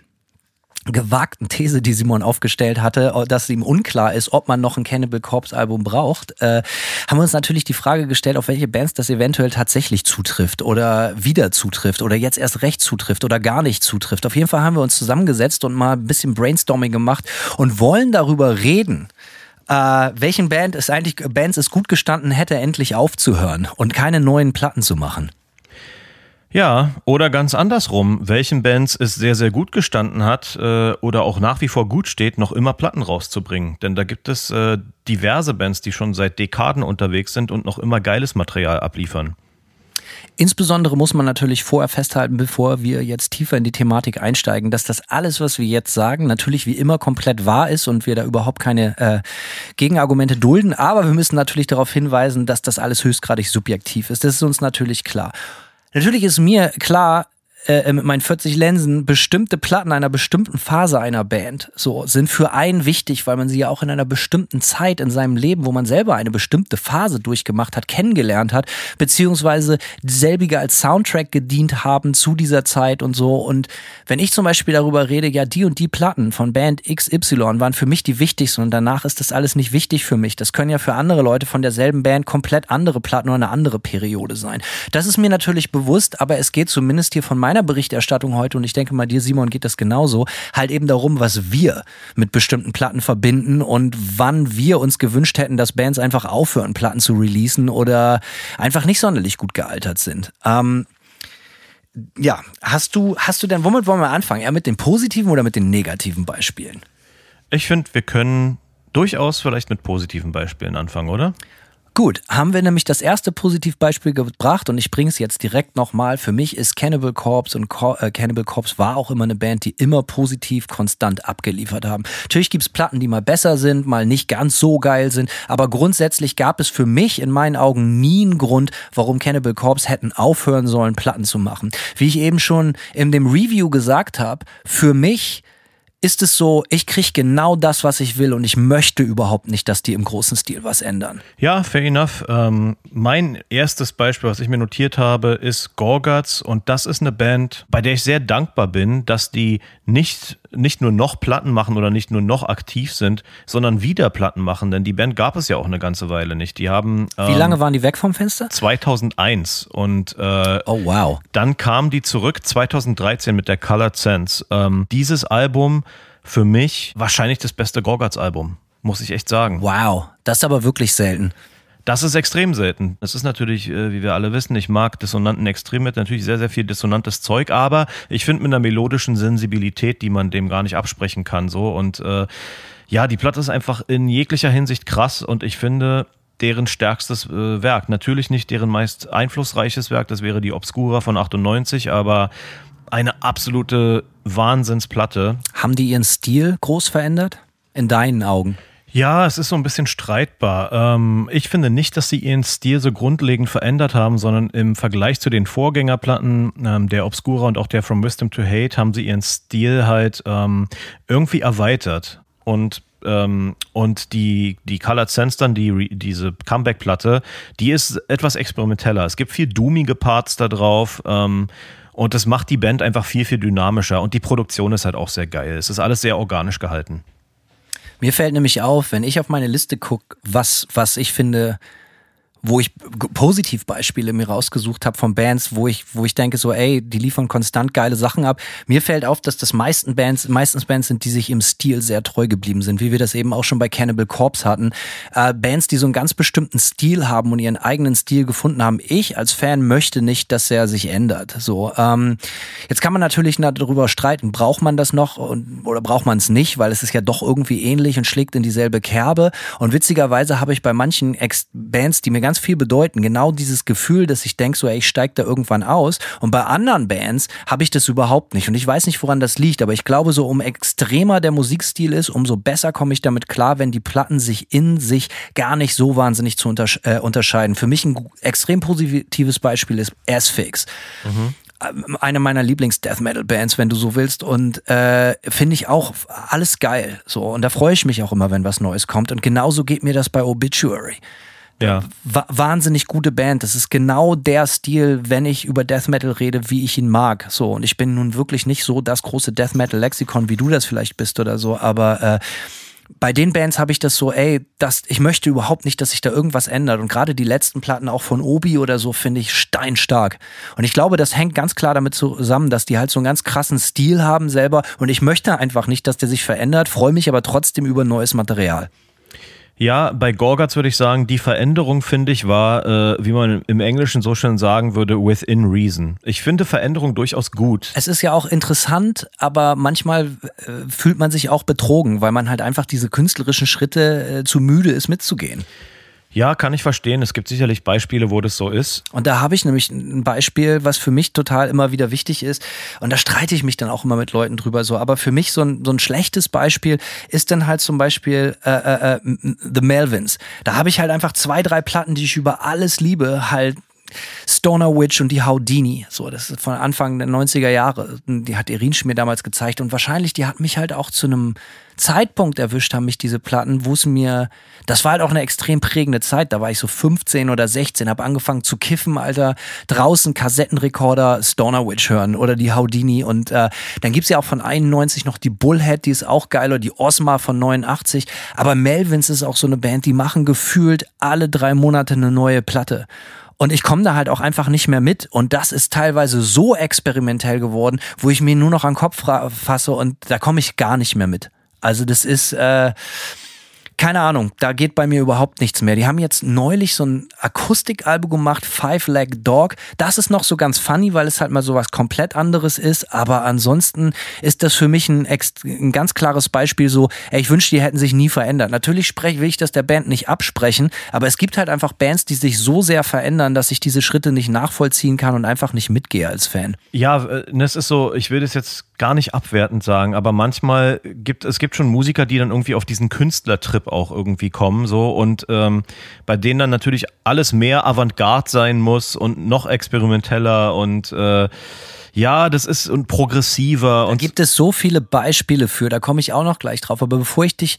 gewagten These, die Simon aufgestellt hatte, dass ihm unklar ist, ob man noch ein Cannibal Corpse Album braucht, äh, haben wir uns natürlich die Frage gestellt, auf welche Bands das eventuell tatsächlich zutrifft oder wieder zutrifft oder jetzt erst recht zutrifft oder gar nicht zutrifft. Auf jeden Fall haben wir uns zusammengesetzt und mal ein bisschen Brainstorming gemacht und wollen darüber reden, äh, welchen Band es eigentlich Bands es gut gestanden hätte, endlich aufzuhören und keine neuen Platten zu machen. Ja, oder ganz andersrum, welchen Bands es sehr, sehr gut gestanden hat äh, oder auch nach wie vor gut steht, noch immer Platten rauszubringen. Denn da gibt es äh, diverse Bands, die schon seit Dekaden unterwegs sind und noch immer geiles Material abliefern. Insbesondere muss man natürlich vorher festhalten, bevor wir jetzt tiefer in die Thematik einsteigen, dass das alles, was wir jetzt sagen, natürlich wie immer komplett wahr ist und wir da überhaupt keine äh, Gegenargumente dulden. Aber wir müssen natürlich darauf hinweisen, dass das alles höchstgradig subjektiv ist. Das ist uns natürlich klar. Natürlich ist mir klar, äh, mit meinen 40 Lensen bestimmte Platten einer bestimmten Phase einer Band so sind für einen wichtig, weil man sie ja auch in einer bestimmten Zeit in seinem Leben, wo man selber eine bestimmte Phase durchgemacht hat, kennengelernt hat, beziehungsweise selbige als Soundtrack gedient haben zu dieser Zeit und so. Und wenn ich zum Beispiel darüber rede, ja, die und die Platten von Band XY waren für mich die wichtigsten und danach ist das alles nicht wichtig für mich. Das können ja für andere Leute von derselben Band komplett andere Platten oder eine andere Periode sein. Das ist mir natürlich bewusst, aber es geht zumindest hier von meiner meiner Berichterstattung heute, und ich denke mal, dir, Simon, geht das genauso, halt eben darum, was wir mit bestimmten Platten verbinden und wann wir uns gewünscht hätten, dass Bands einfach aufhören, Platten zu releasen oder einfach nicht sonderlich gut gealtert sind. Ähm, ja, hast du, hast du denn, womit wollen wir anfangen? Eher mit den positiven oder mit den negativen Beispielen? Ich finde, wir können durchaus vielleicht mit positiven Beispielen anfangen, oder? Gut, haben wir nämlich das erste Positivbeispiel gebracht und ich bringe es jetzt direkt nochmal. Für mich ist Cannibal Corpse und Co äh, Cannibal Corpse war auch immer eine Band, die immer positiv konstant abgeliefert haben. Natürlich gibt es Platten, die mal besser sind, mal nicht ganz so geil sind, aber grundsätzlich gab es für mich in meinen Augen nie einen Grund, warum Cannibal Corpse hätten aufhören sollen, Platten zu machen. Wie ich eben schon in dem Review gesagt habe, für mich ist es so, ich kriege genau das, was ich will und ich möchte überhaupt nicht, dass die im großen Stil was ändern. Ja, fair enough. Ähm, mein erstes Beispiel, was ich mir notiert habe, ist Gorguts und das ist eine Band, bei der ich sehr dankbar bin, dass die nicht, nicht nur noch Platten machen oder nicht nur noch aktiv sind, sondern wieder Platten machen, denn die Band gab es ja auch eine ganze Weile nicht. Die haben. Ähm, Wie lange waren die weg vom Fenster? 2001 und äh, oh wow. Dann kamen die zurück 2013 mit der Colored Sense. Ähm, dieses Album für mich wahrscheinlich das beste Gorgatz-Album, muss ich echt sagen. Wow, das ist aber wirklich selten. Das ist extrem selten. Das ist natürlich, äh, wie wir alle wissen, ich mag Dissonanten extrem mit, natürlich sehr, sehr viel dissonantes Zeug, aber ich finde mit einer melodischen Sensibilität, die man dem gar nicht absprechen kann, so und äh, ja, die Platte ist einfach in jeglicher Hinsicht krass und ich finde, deren stärkstes äh, Werk. Natürlich nicht deren meist einflussreiches Werk, das wäre die Obscura von 98, aber eine absolute Wahnsinnsplatte. Haben die ihren Stil groß verändert? In deinen Augen? Ja, es ist so ein bisschen streitbar. Ähm, ich finde nicht, dass sie ihren Stil so grundlegend verändert haben, sondern im Vergleich zu den Vorgängerplatten, ähm, der Obscura und auch der From Wisdom to Hate, haben sie ihren Stil halt ähm, irgendwie erweitert. Und ähm, und die, die Colored Sense dann, die, diese Comeback-Platte, die ist etwas experimenteller. Es gibt viel doomige Parts da drauf. Ähm, und das macht die Band einfach viel, viel dynamischer. Und die Produktion ist halt auch sehr geil. Es ist alles sehr organisch gehalten. Mir fällt nämlich auf, wenn ich auf meine Liste gucke, was, was ich finde, wo ich Positivbeispiele mir rausgesucht habe von Bands, wo ich, wo ich denke so, ey, die liefern konstant geile Sachen ab. Mir fällt auf, dass das meisten Bands, meistens Bands sind, die sich im Stil sehr treu geblieben sind, wie wir das eben auch schon bei Cannibal Corpse hatten. Äh, Bands, die so einen ganz bestimmten Stil haben und ihren eigenen Stil gefunden haben. Ich als Fan möchte nicht, dass er sich ändert. So, ähm, jetzt kann man natürlich darüber streiten, braucht man das noch und, oder braucht man es nicht, weil es ist ja doch irgendwie ähnlich und schlägt in dieselbe Kerbe. Und witzigerweise habe ich bei manchen Ex Bands, die mir ganz ganz viel bedeuten. Genau dieses Gefühl, dass ich denke, so, ey, ich steige da irgendwann aus. Und bei anderen Bands habe ich das überhaupt nicht. Und ich weiß nicht, woran das liegt, aber ich glaube, so um extremer der Musikstil ist, umso besser komme ich damit klar, wenn die Platten sich in sich gar nicht so wahnsinnig zu untersch äh, unterscheiden. Für mich ein extrem positives Beispiel ist Asphyx. Mhm eine meiner Lieblings-Death Metal-Bands, wenn du so willst. Und äh, finde ich auch alles geil. So. Und da freue ich mich auch immer, wenn was Neues kommt. Und genauso geht mir das bei Obituary. Ja. wahnsinnig gute Band. Das ist genau der Stil, wenn ich über Death Metal rede, wie ich ihn mag. So, und ich bin nun wirklich nicht so das große Death Metal Lexikon, wie du das vielleicht bist oder so, aber äh, bei den Bands habe ich das so, ey, das, ich möchte überhaupt nicht, dass sich da irgendwas ändert. Und gerade die letzten Platten auch von Obi oder so finde ich steinstark. Und ich glaube, das hängt ganz klar damit zusammen, dass die halt so einen ganz krassen Stil haben selber. Und ich möchte einfach nicht, dass der sich verändert, freue mich aber trotzdem über neues Material. Ja, bei Gorgatz würde ich sagen, die Veränderung, finde ich, war, äh, wie man im Englischen so schön sagen würde, within reason. Ich finde Veränderung durchaus gut. Es ist ja auch interessant, aber manchmal äh, fühlt man sich auch betrogen, weil man halt einfach diese künstlerischen Schritte äh, zu müde ist mitzugehen. Ja, kann ich verstehen. Es gibt sicherlich Beispiele, wo das so ist. Und da habe ich nämlich ein Beispiel, was für mich total immer wieder wichtig ist. Und da streite ich mich dann auch immer mit Leuten drüber so. Aber für mich so ein, so ein schlechtes Beispiel ist dann halt zum Beispiel äh, äh, äh The Melvins. Da habe ich halt einfach zwei, drei Platten, die ich über alles liebe, halt Stoner Witch und die Houdini. So, das ist von Anfang der 90er Jahre. Die hat Irinsch mir damals gezeigt. Und wahrscheinlich, die hat mich halt auch zu einem Zeitpunkt erwischt, haben mich diese Platten, wo es mir, das war halt auch eine extrem prägende Zeit. Da war ich so 15 oder 16, habe angefangen zu kiffen, Alter. Draußen Kassettenrekorder Stoner Witch hören oder die Houdini. Und äh, dann gibt's ja auch von 91 noch die Bullhead, die ist auch geil, oder die Osma von 89. Aber Melvins ist auch so eine Band, die machen gefühlt alle drei Monate eine neue Platte. Und ich komme da halt auch einfach nicht mehr mit. Und das ist teilweise so experimentell geworden, wo ich mir nur noch an den Kopf fasse und da komme ich gar nicht mehr mit. Also das ist, äh, keine Ahnung, da geht bei mir überhaupt nichts mehr. Die haben jetzt neulich so ein Akustikalbum gemacht, Five Leg Dog. Das ist noch so ganz funny, weil es halt mal so was komplett anderes ist. Aber ansonsten ist das für mich ein, ein ganz klares Beispiel so, ey, ich wünschte, die hätten sich nie verändert. Natürlich spreche, will ich das der Band nicht absprechen, aber es gibt halt einfach Bands, die sich so sehr verändern, dass ich diese Schritte nicht nachvollziehen kann und einfach nicht mitgehe als Fan. Ja, äh, das ist so, ich will das jetzt gar nicht abwertend sagen, aber manchmal gibt es gibt schon Musiker, die dann irgendwie auf diesen Künstlertrip auch irgendwie kommen so und ähm, bei denen dann natürlich alles mehr Avantgarde sein muss und noch experimenteller und äh, ja, das ist und progressiver. Da und gibt es so viele Beispiele für, da komme ich auch noch gleich drauf. Aber bevor ich dich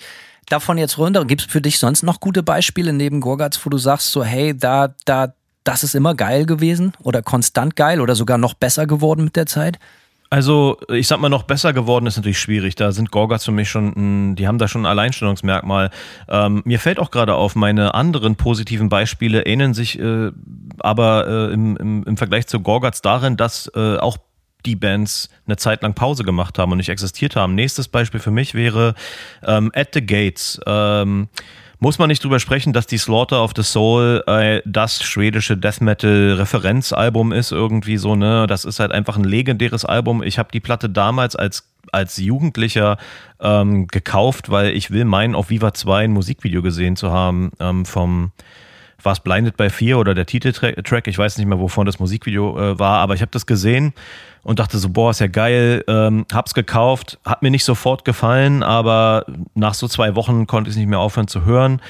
davon jetzt runter, gibt es für dich sonst noch gute Beispiele neben Gorgatz, wo du sagst so, hey, da, da, das ist immer geil gewesen oder konstant geil oder sogar noch besser geworden mit der Zeit? Also, ich sag mal, noch besser geworden ist natürlich schwierig. Da sind Gorgats für mich schon, die haben da schon ein Alleinstellungsmerkmal. Ähm, mir fällt auch gerade auf, meine anderen positiven Beispiele ähneln sich äh, aber äh, im, im, im Vergleich zu Gorgats darin, dass äh, auch die Bands eine Zeit lang Pause gemacht haben und nicht existiert haben. Nächstes Beispiel für mich wäre ähm, At the Gates. Ähm, muss man nicht drüber sprechen, dass die Slaughter of the Soul äh, das schwedische Death Metal Referenzalbum ist irgendwie so, ne? Das ist halt einfach ein legendäres Album. Ich habe die Platte damals als als Jugendlicher ähm, gekauft, weil ich will meinen, auf Viva 2 ein Musikvideo gesehen zu haben ähm, vom war es Blinded by Fear oder der Titeltrack, ich weiß nicht mehr, wovon das Musikvideo äh, war, aber ich habe das gesehen und dachte so, boah, ist ja geil, ähm, hab's gekauft, hat mir nicht sofort gefallen, aber nach so zwei Wochen konnte ich es nicht mehr aufhören zu hören.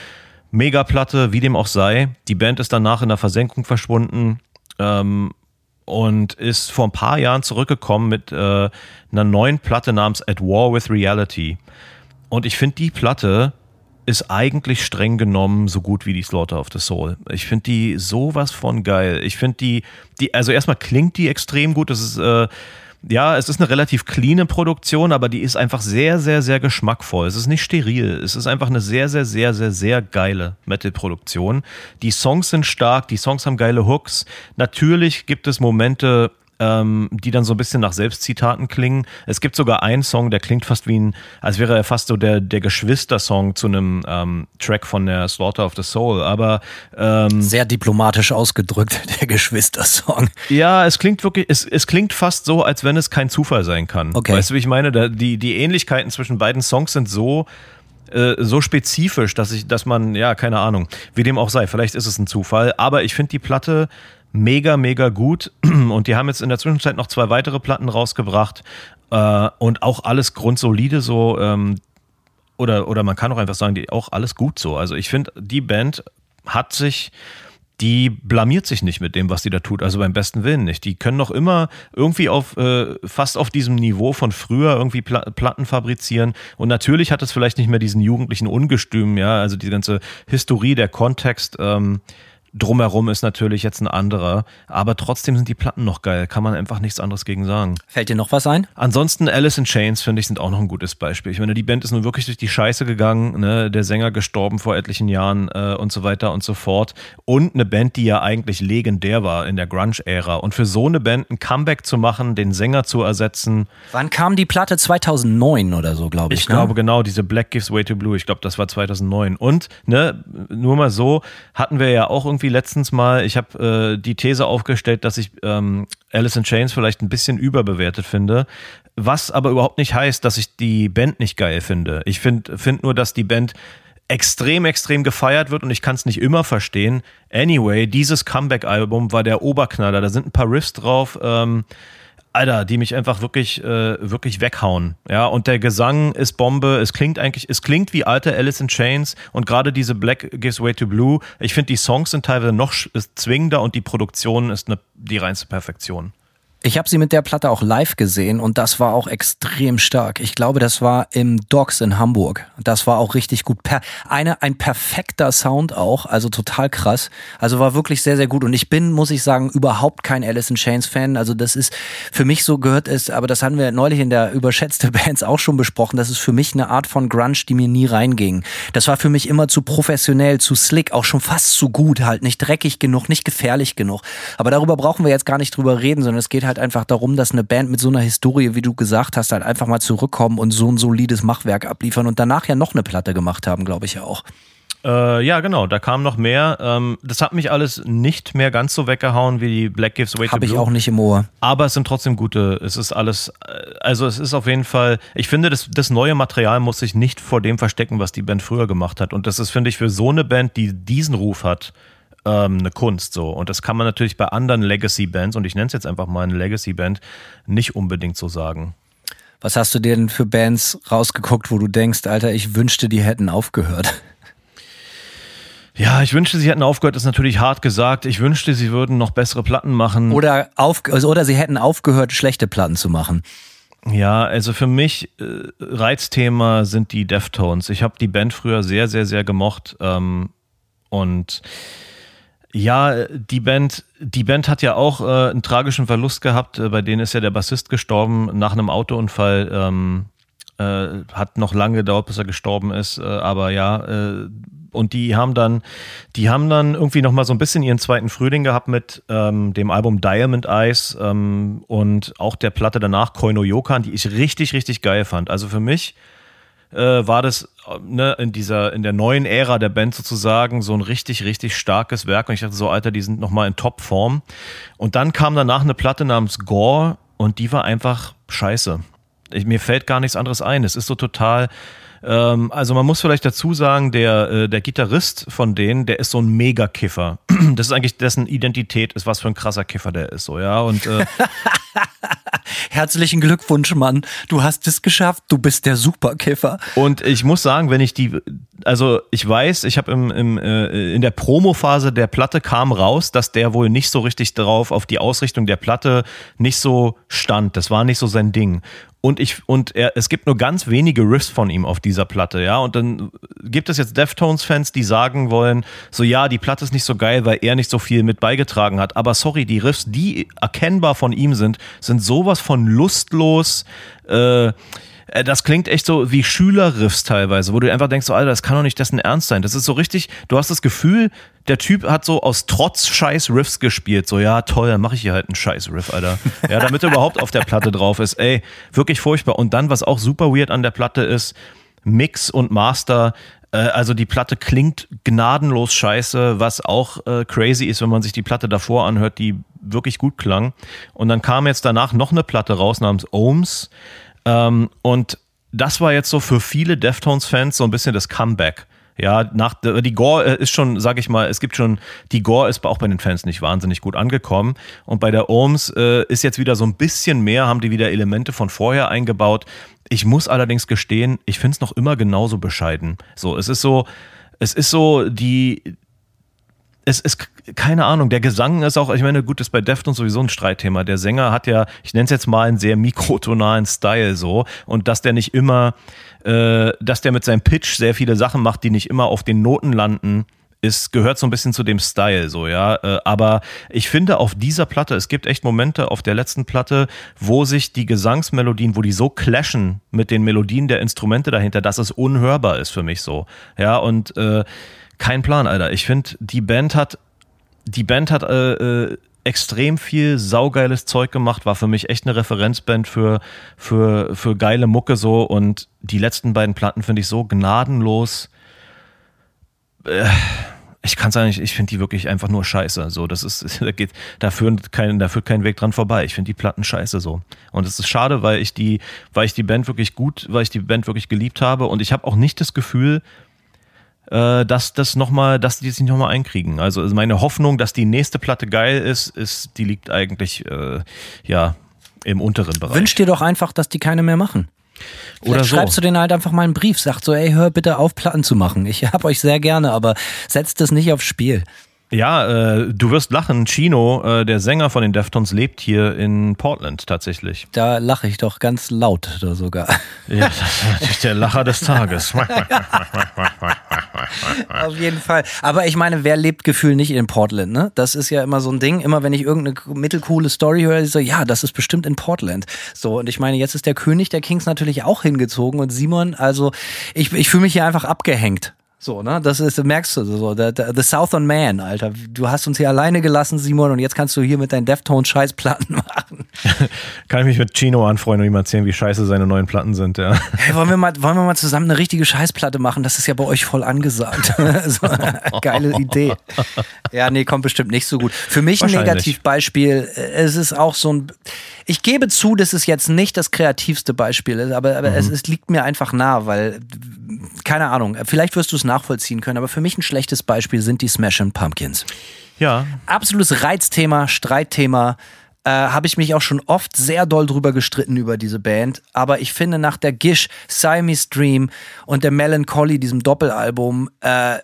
Megaplatte, wie dem auch sei. Die Band ist danach in der Versenkung verschwunden ähm, und ist vor ein paar Jahren zurückgekommen mit äh, einer neuen Platte namens At War with Reality. Und ich finde die Platte ist eigentlich streng genommen so gut wie die Slaughter of the Soul. Ich finde die sowas von geil. Ich finde die, die, also erstmal klingt die extrem gut. Das ist, äh, ja, es ist eine relativ cleane Produktion, aber die ist einfach sehr, sehr, sehr geschmackvoll. Es ist nicht steril. Es ist einfach eine sehr, sehr, sehr, sehr, sehr geile Metal-Produktion. Die Songs sind stark, die Songs haben geile Hooks. Natürlich gibt es Momente, ähm, die dann so ein bisschen nach Selbstzitaten klingen. Es gibt sogar einen Song, der klingt fast wie ein, als wäre er fast so der, der Geschwister-Song zu einem ähm, Track von der Slaughter of the Soul. Aber ähm, sehr diplomatisch ausgedrückt, der Geschwister-Song. Ja, es klingt wirklich, es, es klingt fast so, als wenn es kein Zufall sein kann. Okay. Weißt du, wie ich meine? Da, die, die Ähnlichkeiten zwischen beiden Songs sind so äh, so spezifisch, dass ich, dass man, ja, keine Ahnung, wie dem auch sei, vielleicht ist es ein Zufall, aber ich finde die Platte mega, mega gut. Und die haben jetzt in der Zwischenzeit noch zwei weitere Platten rausgebracht äh, und auch alles grundsolide so. Ähm, oder, oder man kann auch einfach sagen, die auch alles gut so. Also ich finde, die Band hat sich die blamiert sich nicht mit dem, was sie da tut, also beim besten Willen nicht. Die können noch immer irgendwie auf äh, fast auf diesem Niveau von früher irgendwie Pla Platten fabrizieren. Und natürlich hat es vielleicht nicht mehr diesen jugendlichen Ungestüm, ja, also die ganze Historie, der Kontext. Ähm, Drumherum ist natürlich jetzt ein anderer, aber trotzdem sind die Platten noch geil. Kann man einfach nichts anderes gegen sagen. Fällt dir noch was ein? Ansonsten Alice in Chains, finde ich, sind auch noch ein gutes Beispiel. Ich meine, die Band ist nun wirklich durch die Scheiße gegangen, ne? der Sänger gestorben vor etlichen Jahren äh, und so weiter und so fort. Und eine Band, die ja eigentlich legendär war in der Grunge-Ära. Und für so eine Band ein Comeback zu machen, den Sänger zu ersetzen. Wann kam die Platte? 2009 oder so, glaube ich. Ich ne? glaube genau, diese Black Gives Way to Blue. Ich glaube, das war 2009. Und, ne, nur mal so, hatten wir ja auch irgendwie irgendwie letztens mal, ich habe äh, die These aufgestellt, dass ich ähm, Alice in Chains vielleicht ein bisschen überbewertet finde. Was aber überhaupt nicht heißt, dass ich die Band nicht geil finde. Ich finde find nur, dass die Band extrem, extrem gefeiert wird und ich kann es nicht immer verstehen. Anyway, dieses Comeback-Album war der Oberknaller. Da sind ein paar Riffs drauf. Ähm, Alter, die mich einfach wirklich, äh, wirklich weghauen. Ja, und der Gesang ist Bombe. Es klingt eigentlich, es klingt wie alte Alice in Chains und gerade diese Black Gives Way to Blue. Ich finde, die Songs sind teilweise noch zwingender und die Produktion ist eine, die reinste Perfektion. Ich habe sie mit der Platte auch live gesehen und das war auch extrem stark. Ich glaube, das war im Docks in Hamburg. Das war auch richtig gut. Per eine, ein perfekter Sound auch, also total krass. Also war wirklich sehr, sehr gut. Und ich bin, muss ich sagen, überhaupt kein Alice in Chains Fan. Also das ist für mich so gehört es, aber das haben wir neulich in der überschätzte Bands auch schon besprochen. Das ist für mich eine Art von Grunge, die mir nie reinging. Das war für mich immer zu professionell, zu slick, auch schon fast zu gut halt. Nicht dreckig genug, nicht gefährlich genug. Aber darüber brauchen wir jetzt gar nicht drüber reden, sondern es geht halt halt einfach darum, dass eine Band mit so einer Historie, wie du gesagt hast, halt einfach mal zurückkommen und so ein solides Machwerk abliefern und danach ja noch eine Platte gemacht haben, glaube ich ja auch. Äh, ja, genau, da kam noch mehr. Ähm, das hat mich alles nicht mehr ganz so weggehauen wie die Black Gives Way Hab to Blue. Habe ich auch nicht im Ohr. Aber es sind trotzdem gute, es ist alles, äh, also es ist auf jeden Fall, ich finde, das, das neue Material muss sich nicht vor dem verstecken, was die Band früher gemacht hat. Und das ist, finde ich, für so eine Band, die diesen Ruf hat, ähm, eine Kunst so. Und das kann man natürlich bei anderen Legacy-Bands, und ich nenne es jetzt einfach mal eine Legacy-Band, nicht unbedingt so sagen. Was hast du dir denn für Bands rausgeguckt, wo du denkst, Alter, ich wünschte, die hätten aufgehört? Ja, ich wünschte, sie hätten aufgehört, ist natürlich hart gesagt. Ich wünschte, sie würden noch bessere Platten machen. Oder, auf, also, oder sie hätten aufgehört, schlechte Platten zu machen. Ja, also für mich äh, Reizthema sind die Deftones. Ich habe die Band früher sehr, sehr, sehr gemocht. Ähm, und ja, die Band, die Band hat ja auch äh, einen tragischen Verlust gehabt. Äh, bei denen ist ja der Bassist gestorben nach einem Autounfall. Ähm, äh, hat noch lange gedauert, bis er gestorben ist. Äh, aber ja, äh, und die haben dann, die haben dann irgendwie noch mal so ein bisschen ihren zweiten Frühling gehabt mit ähm, dem Album Diamond Eyes ähm, und auch der Platte danach Koino Yokan, die ich richtig, richtig geil fand. Also für mich äh, war das ne, in dieser, in der neuen Ära der Band sozusagen so ein richtig, richtig starkes Werk. Und ich dachte so, Alter, die sind nochmal in Topform. Und dann kam danach eine Platte namens Gore und die war einfach scheiße. Ich, mir fällt gar nichts anderes ein. Es ist so total Ähm, also man muss vielleicht dazu sagen, der, äh, der Gitarrist von denen, der ist so ein Mega-Kiffer. Das ist eigentlich dessen Identität, ist was für ein krasser Kiffer der ist, so, ja. Und äh, Herzlichen Glückwunsch, Mann. Du hast es geschafft. Du bist der Superkiffer. Und ich muss sagen, wenn ich die, also ich weiß, ich habe im, im, äh, in der Promo-Phase der Platte kam raus, dass der wohl nicht so richtig drauf auf die Ausrichtung der Platte nicht so stand. Das war nicht so sein Ding. Und ich, und er, es gibt nur ganz wenige Riffs von ihm auf dieser Platte, ja. Und dann gibt es jetzt Deftones-Fans, die sagen wollen, so ja, die Platte ist nicht so geil, weil er nicht so viel mit beigetragen hat. Aber sorry, die Riffs, die erkennbar von ihm sind, sind sowas von lustlos, äh, äh, das klingt echt so wie Schülerriffs teilweise, wo du einfach denkst, so, Alter, das kann doch nicht dessen Ernst sein. Das ist so richtig, du hast das Gefühl, der Typ hat so aus Trotz scheiß Riffs gespielt. So, ja, toll, dann mache ich hier halt einen scheiß Riff, Alter. Ja, damit er überhaupt auf der Platte drauf ist. Ey, wirklich furchtbar. Und dann, was auch super weird an der Platte ist, Mix und Master. Äh, also die Platte klingt gnadenlos scheiße, was auch äh, crazy ist, wenn man sich die Platte davor anhört, die wirklich gut klang. Und dann kam jetzt danach noch eine Platte raus namens Ohms. Ähm, und das war jetzt so für viele Deftones-Fans so ein bisschen das Comeback. Ja, nach die Gore ist schon, sag ich mal, es gibt schon, die Gore ist auch bei den Fans nicht wahnsinnig gut angekommen. Und bei der Ohms äh, ist jetzt wieder so ein bisschen mehr, haben die wieder Elemente von vorher eingebaut. Ich muss allerdings gestehen, ich finde es noch immer genauso bescheiden. So, es ist so, es ist so, die, es ist keine Ahnung, der Gesang ist auch, ich meine, gut, ist bei Deftones sowieso ein Streitthema. Der Sänger hat ja, ich nenne es jetzt mal einen sehr mikrotonalen Style so und dass der nicht immer, äh, dass der mit seinem Pitch sehr viele Sachen macht, die nicht immer auf den Noten landen, ist, gehört so ein bisschen zu dem Style, so, ja. Äh, aber ich finde auf dieser Platte, es gibt echt Momente auf der letzten Platte, wo sich die Gesangsmelodien, wo die so clashen mit den Melodien der Instrumente dahinter, dass es unhörbar ist für mich so. Ja, und äh, kein Plan, Alter. Ich finde, die Band hat, die Band hat äh, äh, extrem viel saugeiles Zeug gemacht, war für mich echt eine Referenzband für, für, für geile Mucke so und die letzten beiden Platten finde ich so gnadenlos. Äh, ich kann es eigentlich, ich finde die wirklich einfach nur scheiße. So, das ist, da geht, da führt kein, da führt kein Weg dran vorbei. Ich finde die Platten scheiße so. Und es ist schade, weil ich die, weil ich die Band wirklich gut, weil ich die Band wirklich geliebt habe. Und ich habe auch nicht das Gefühl, äh, dass das noch mal, dass die sich nochmal einkriegen. Also meine Hoffnung, dass die nächste Platte geil ist, ist, die liegt eigentlich äh, ja im unteren Bereich. Wünsch dir doch einfach, dass die keine mehr machen. Vielleicht Oder so. schreibst du denen halt einfach mal einen Brief, sagst so, ey, hör bitte auf, Platten zu machen. Ich hab euch sehr gerne, aber setzt das nicht aufs Spiel. Ja, äh, du wirst lachen. Chino, äh, der Sänger von den Deftones, lebt hier in Portland tatsächlich. Da lache ich doch ganz laut da sogar. Ja, das ist natürlich der Lacher des Tages. Auf jeden Fall. Aber ich meine, wer lebt Gefühl nicht in Portland, ne? Das ist ja immer so ein Ding. Immer wenn ich irgendeine mittelcoole Story höre, ich so, ja, das ist bestimmt in Portland. So, und ich meine, jetzt ist der König der Kings natürlich auch hingezogen und Simon, also ich, ich fühle mich hier einfach abgehängt. So, ne? Das ist, merkst du so, the, the, the Southern Man, Alter. Du hast uns hier alleine gelassen, Simon, und jetzt kannst du hier mit deinen Deftones-Scheißplatten machen. Kann ich mich mit Chino anfreunden und ihm erzählen, wie scheiße seine neuen Platten sind, ja. Hey, wollen wir mal, wollen wir mal zusammen eine richtige Scheißplatte machen? Das ist ja bei euch voll angesagt. so, geile Idee. Ja, nee, kommt bestimmt nicht so gut. Für mich ein. Negativbeispiel. äh, Es ist auch so ein. Ich gebe zu, dass es jetzt nicht das kreativste Beispiel ist, aber, aber es, es liegt mir einfach nah, weil, keine Ahnung, vielleicht wirst du es nachvollziehen können, aber für mich ein schlechtes Beispiel sind die Smashing Pumpkins. Ja, Absolutes Reizthema, Streitthema. Äh, Habe ich mich auch schon oft sehr doll drüber gestritten über diese Band. Aber ich finde, nach der Gish, Siamese Dream und der Melancholy, diesem Doppelalbum, äh,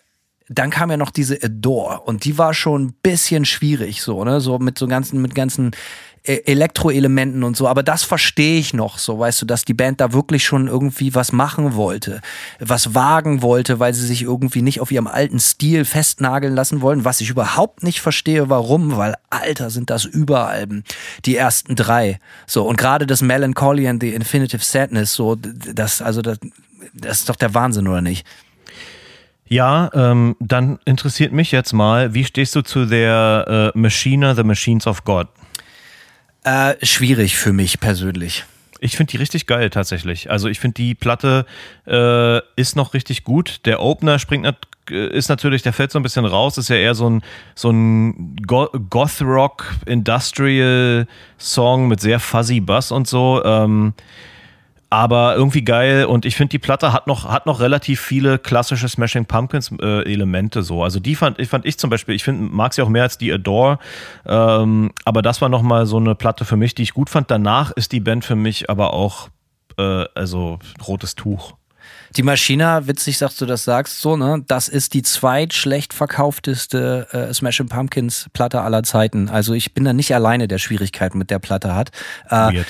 dann kam ja noch diese Adore und die war schon ein bisschen schwierig, so, ne? So mit so ganzen, mit ganzen Elektroelementen und so, aber das verstehe ich noch so, weißt du, dass die Band da wirklich schon irgendwie was machen wollte, was wagen wollte, weil sie sich irgendwie nicht auf ihrem alten Stil festnageln lassen wollen, was ich überhaupt nicht verstehe, warum, weil Alter sind das Überalben, die ersten drei, so und gerade das Melancholy and the Infinitive Sadness, so das, also das, das ist doch der Wahnsinn oder nicht? Ja, ähm, dann interessiert mich jetzt mal, wie stehst du zu der äh, Machina, The Machines of God? Äh, schwierig für mich persönlich. Ich finde die richtig geil tatsächlich. Also ich finde die Platte äh, ist noch richtig gut. Der Opener springt nat ist natürlich, der fällt so ein bisschen raus, ist ja eher so ein, so ein Go Goth-Rock Industrial Song mit sehr fuzzy Bass und so. Ähm, aber irgendwie geil und ich finde die Platte hat noch hat noch relativ viele klassische Smashing Pumpkins äh, Elemente so also die fand ich fand ich zum Beispiel ich finde mag sie auch mehr als die Adore ähm, aber das war noch mal so eine Platte für mich die ich gut fand danach ist die Band für mich aber auch äh, also rotes Tuch die Maschina, witzig, dass du das sagst, so, ne? Das ist die zweitschlecht verkaufteste äh, Smashing Pumpkins Platte aller Zeiten. Also ich bin da nicht alleine, der Schwierigkeiten mit der Platte hat. Äh,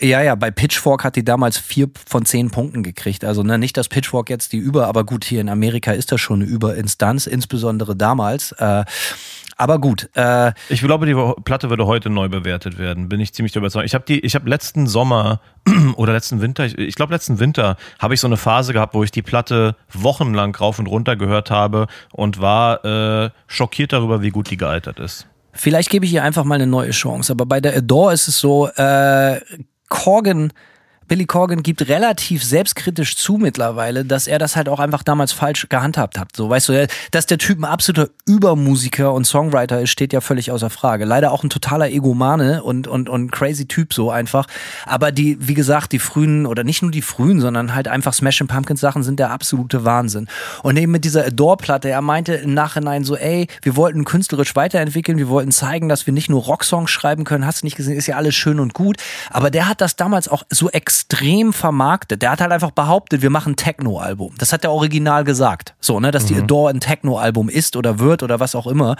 ja, ja, bei Pitchfork hat die damals vier von zehn Punkten gekriegt. Also ne, nicht, dass Pitchfork jetzt die über, aber gut, hier in Amerika ist das schon eine Überinstanz, insbesondere damals. Äh, aber gut. Äh, ich glaube, die Platte würde heute neu bewertet werden. Bin ich ziemlich überzeugt. Ich habe die, ich habe letzten Sommer oder letzten Winter, ich, ich glaube letzten Winter habe ich so eine Phase gehabt, wo ich die Platte wochenlang rauf und runter gehört habe und war äh, schockiert darüber, wie gut die gealtert ist. Vielleicht gebe ich ihr einfach mal eine neue Chance. Aber bei der Adore ist es so, äh, Corgan Billy Corgan gibt relativ selbstkritisch zu mittlerweile, dass er das halt auch einfach damals falsch gehandhabt hat. So, weißt du, dass der Typ ein absoluter Übermusiker und Songwriter ist, steht ja völlig außer Frage. Leider auch ein totaler Egomane und, und, und crazy Typ so einfach. Aber die, wie gesagt, die frühen, oder nicht nur die frühen, sondern halt einfach Smashing Pumpkins Sachen sind der absolute Wahnsinn. Und eben mit dieser Adore-Platte, er meinte im Nachhinein so, ey, wir wollten künstlerisch weiterentwickeln, wir wollten zeigen, dass wir nicht nur Rocksongs schreiben können, hast du nicht gesehen, ist ja alles schön und gut. Aber der hat das damals auch so extrem vermarktet. Der hat halt einfach behauptet, wir machen ein Techno-Album. Das hat der Original gesagt. So, ne, dass mhm. die Adore ein Techno-Album ist oder wird oder was auch immer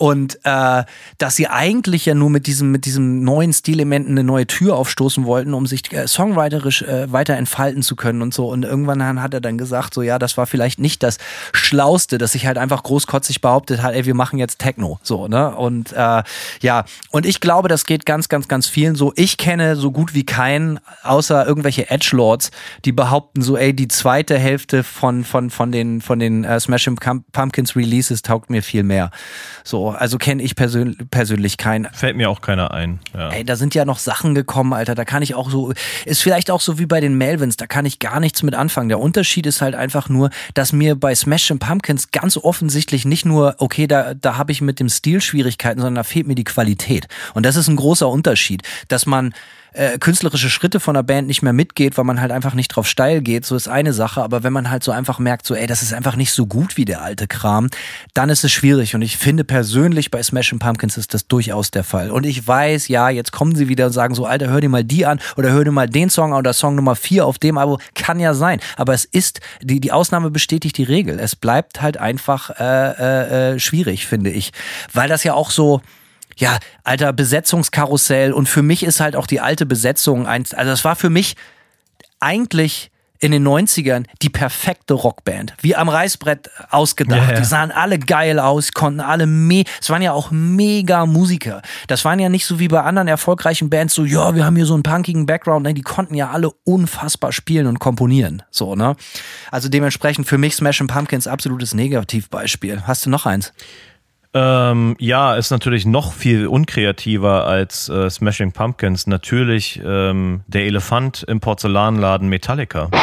und äh, dass sie eigentlich ja nur mit diesem mit diesem neuen Stilelementen eine neue Tür aufstoßen wollten, um sich äh, songwriterisch äh, weiter entfalten zu können und so und irgendwann hat er dann gesagt, so ja, das war vielleicht nicht das schlauste, dass sich halt einfach großkotzig behauptet hat, ey, wir machen jetzt Techno, so, ne? Und äh, ja, und ich glaube, das geht ganz ganz ganz vielen so. Ich kenne so gut wie keinen außer irgendwelche Edge Lords, die behaupten so, ey, die zweite Hälfte von von von den von den äh, Smashing Pumpkins Releases taugt mir viel mehr. So, also kenne ich persön persönlich keinen. Fällt mir auch keiner ein. Ja. Ey, da sind ja noch Sachen gekommen, Alter. Da kann ich auch so, ist vielleicht auch so wie bei den Melvins, da kann ich gar nichts mit anfangen. Der Unterschied ist halt einfach nur, dass mir bei Smash Pumpkins ganz offensichtlich nicht nur, okay, da, da habe ich mit dem Stil Schwierigkeiten, sondern da fehlt mir die Qualität. Und das ist ein großer Unterschied, dass man äh, künstlerische Schritte von der Band nicht mehr mitgeht, weil man halt einfach nicht drauf steil geht, so ist eine Sache. Aber wenn man halt so einfach merkt, so, ey, das ist einfach nicht so gut wie der alte Kram, dann ist es schwierig. Und ich finde persönlich bei Smashing Pumpkins ist das durchaus der Fall. Und ich weiß, ja, jetzt kommen sie wieder und sagen so, Alter, hör dir mal die an oder hör dir mal den Song an oder Song Nummer vier auf dem Abo. Kann ja sein. Aber es ist, die, die Ausnahme bestätigt die Regel. Es bleibt halt einfach äh, äh, äh schwierig, finde ich. Weil das ja auch so, ja, alter Besetzungskarussell und für mich ist halt auch die alte Besetzung eins, also das war für mich eigentlich in den 90ern die perfekte Rockband. Wie am Reißbrett ausgedacht. Ja, ja. Die sahen alle geil aus, konnten alle me es waren ja auch mega Musiker. Das waren ja nicht so wie bei anderen erfolgreichen Bands so, ja, wir haben hier so einen punkigen Background. Nein, die konnten ja alle unfassbar spielen und komponieren. So, ne? Also dementsprechend für mich Smash Pumpkins absolutes Negativbeispiel. Hast du noch eins? Ähm, ja, ist natürlich noch viel unkreativer als äh, Smashing Pumpkins. Natürlich ähm, der Elefant im Porzellanladen Metallica.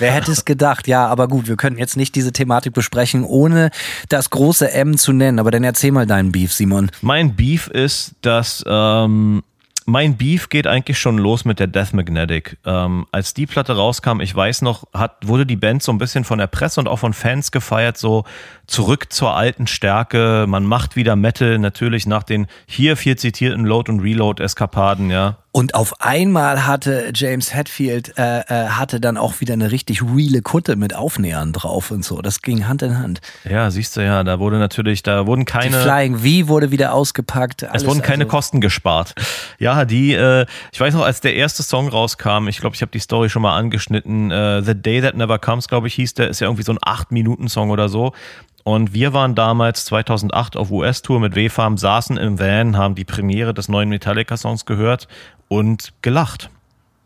wer hätte es gedacht? Ja, aber gut, wir können jetzt nicht diese Thematik besprechen, ohne das große M zu nennen. Aber dann erzähl mal deinen Beef, Simon. Mein Beef ist, dass ähm, mein Beef geht eigentlich schon los mit der Death Magnetic. Ähm, als die Platte rauskam, ich weiß noch, hat, wurde die Band so ein bisschen von der Presse und auch von Fans gefeiert, so zurück zur alten Stärke. Man macht wieder Metal, natürlich nach den hier viel zitierten Load- und Reload-Eskapaden, ja. Und auf einmal hatte James Hetfield äh, äh, hatte dann auch wieder eine richtig reale Kutte mit Aufnähern drauf und so. Das ging Hand in Hand. Ja, siehst du ja, da wurde natürlich, da wurden keine. Die Flying V wurde wieder ausgepackt. Es wurden keine also Kosten gespart. Ja, die, äh, ich weiß noch, als der erste Song rauskam, ich glaube, ich habe die Story schon mal angeschnitten. Äh, The Day That Never Comes, glaube ich, hieß der, ist ja irgendwie so ein 8-Minuten-Song oder so. Und wir waren damals 2008 auf US-Tour mit W-Farm, saßen im Van, haben die Premiere des neuen Metallica-Songs gehört und gelacht.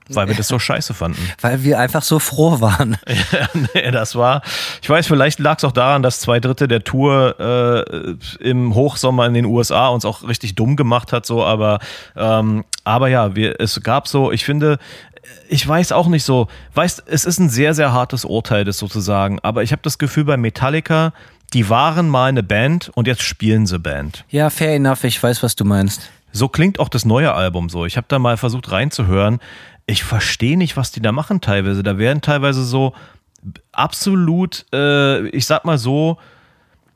Weil wir das so scheiße fanden. Weil wir einfach so froh waren. ja, nee, das war. Ich weiß, vielleicht lag es auch daran, dass zwei Drittel der Tour äh, im Hochsommer in den USA uns auch richtig dumm gemacht hat, so, aber, ähm, aber ja, wir, es gab so, ich finde, ich weiß auch nicht so, weißt, es ist ein sehr, sehr hartes Urteil, das sozusagen, aber ich habe das Gefühl bei Metallica, Die waren mal eine Band und jetzt spielen sie Band. Ja, fair enough, ich weiß, was du meinst. So klingt auch das neue Album so. Ich habe da mal versucht reinzuhören. Ich verstehe nicht, was die da machen teilweise. Da werden teilweise so absolut, äh, ich sag mal so,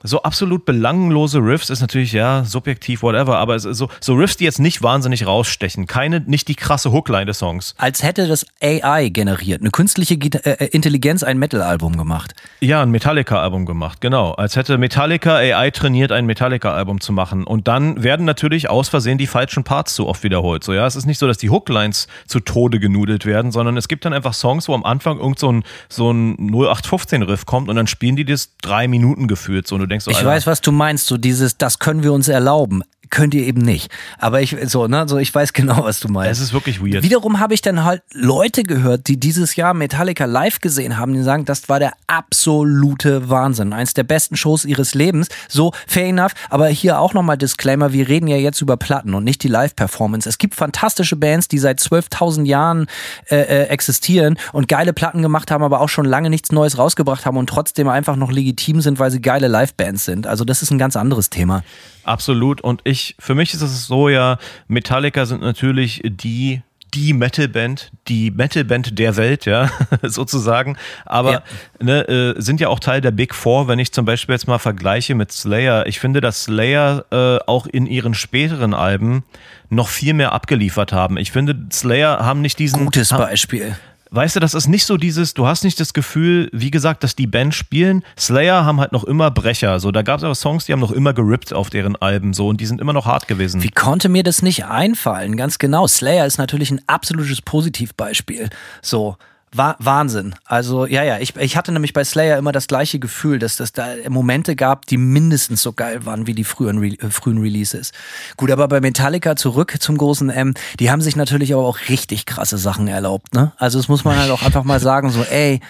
so absolut belanglose Riffs ist natürlich ja subjektiv, whatever, aber so, so Riffs, die jetzt nicht wahnsinnig rausstechen, keine, nicht die krasse Hookline des Songs. Als hätte das AI generiert, eine künstliche Gita- äh, Intelligenz ein Metal-Album gemacht. Ja, ein Metallica-Album gemacht, genau. Als hätte Metallica AI trainiert, ein Metallica-Album zu machen. Und dann werden natürlich aus Versehen die falschen Parts zu oft wiederholt. So, ja, es ist nicht so, dass die Hooklines zu Tode genudelt werden, sondern es gibt dann einfach Songs, wo am Anfang irgend so ein, so ein 0815-Riff kommt und dann spielen die das drei Minuten gefühlt. So, du denkst so, Ich Alter, weiß, was du meinst, so dieses, das können wir uns erlauben. Könnt ihr eben nicht. Aber ich, so, ne, so, ich weiß genau, was du meinst. es ist wirklich weird. Wiederum habe ich dann halt Leute gehört, die dieses Jahr Metallica live gesehen haben, die sagen, das war der absolute Wahnsinn. Eins der besten Shows ihres Lebens. So, fair enough. Aber hier auch nochmal Disclaimer, wir reden ja jetzt über Platten und nicht die Live-Performance. Es gibt fantastische Bands, die seit 12.000 Jahren äh, äh, existieren und geile Platten gemacht haben, aber auch schon lange nichts Neues rausgebracht haben und trotzdem einfach noch legitim sind, weil sie geile Live-Bands sind. Also das ist ein ganz anderes Thema. Absolut. Und ich, für mich ist es so ja, Metallica sind natürlich die die Metalband, die Metalband der Welt, ja, sozusagen. Aber Ja. ne, äh, sind ja auch Teil der Big Four, wenn ich zum Beispiel jetzt mal vergleiche mit Slayer. Ich finde, dass Slayer äh, auch in ihren späteren Alben noch viel mehr abgeliefert haben. Ich finde, Slayer haben nicht diesen. Gutes Beispiel. Weißt du, das ist nicht so dieses, du hast nicht das Gefühl, wie gesagt, dass die Band spielen. Slayer haben halt noch immer Brecher. So, da gab es aber Songs, die haben noch immer gerippt auf deren Alben so und die sind immer noch hart gewesen. Wie konnte mir das nicht einfallen? Ganz genau. Slayer ist natürlich ein absolutes Positivbeispiel. So. Wa Wahnsinn. Also, ja, ja, ich, ich hatte nämlich bei Slayer immer das gleiche Gefühl, dass das da Momente gab, die mindestens so geil waren wie die frühen, Re äh, frühen Releases. Gut, aber bei Metallica zurück zum großen M, die haben sich natürlich aber auch richtig krasse Sachen erlaubt, ne? Also, das muss man halt auch einfach mal sagen, so, ey,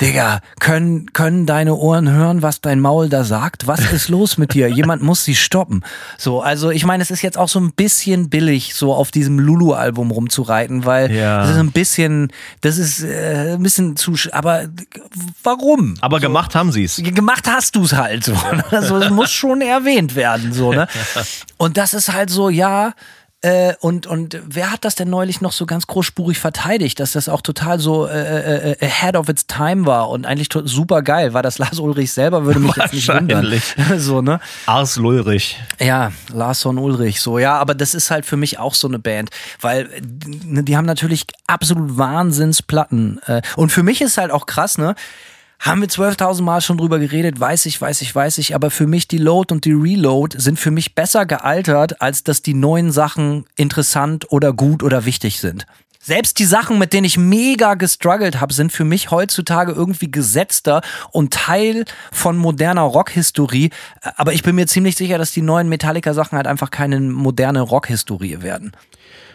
Digga, können, können deine Ohren hören, was dein Maul da sagt? Was ist los mit dir? Jemand muss sie stoppen. So, also ich meine, es ist jetzt auch so ein bisschen billig, so auf diesem Lulu-Album rumzureiten, weil Ja. das ist ein bisschen, das ist äh, ein bisschen zu, aber warum? aber gemacht haben sie es. gemacht hast du es halt so. ne? Also es muss schon erwähnt werden, so, ne? Und das ist halt so, ja. Äh, und, und wer hat das denn neulich noch so ganz großspurig verteidigt, dass das auch total so äh, äh, äh, ahead of its time war und eigentlich super geil. War das Lars Ulrich selber, würde mich jetzt nicht wundern. So, ne? Ars Lulrich. Ja, Larsson Ulrich, so, ja, aber das ist halt für mich auch so eine Band, weil äh, die haben natürlich absolut Wahnsinnsplatten. Äh, und für mich ist halt auch krass, ne? Haben wir 12.000 Mal schon drüber geredet, weiß ich, weiß ich, weiß ich, aber für mich die Load und die Reload sind für mich besser gealtert, als dass die neuen Sachen interessant oder gut oder wichtig sind. Selbst die Sachen, mit denen ich mega gestruggelt habe, sind für mich heutzutage irgendwie gesetzter und Teil von moderner Rockhistorie. Aber ich bin mir ziemlich sicher, dass die neuen Metallica-Sachen halt einfach keine moderne Rockhistorie werden.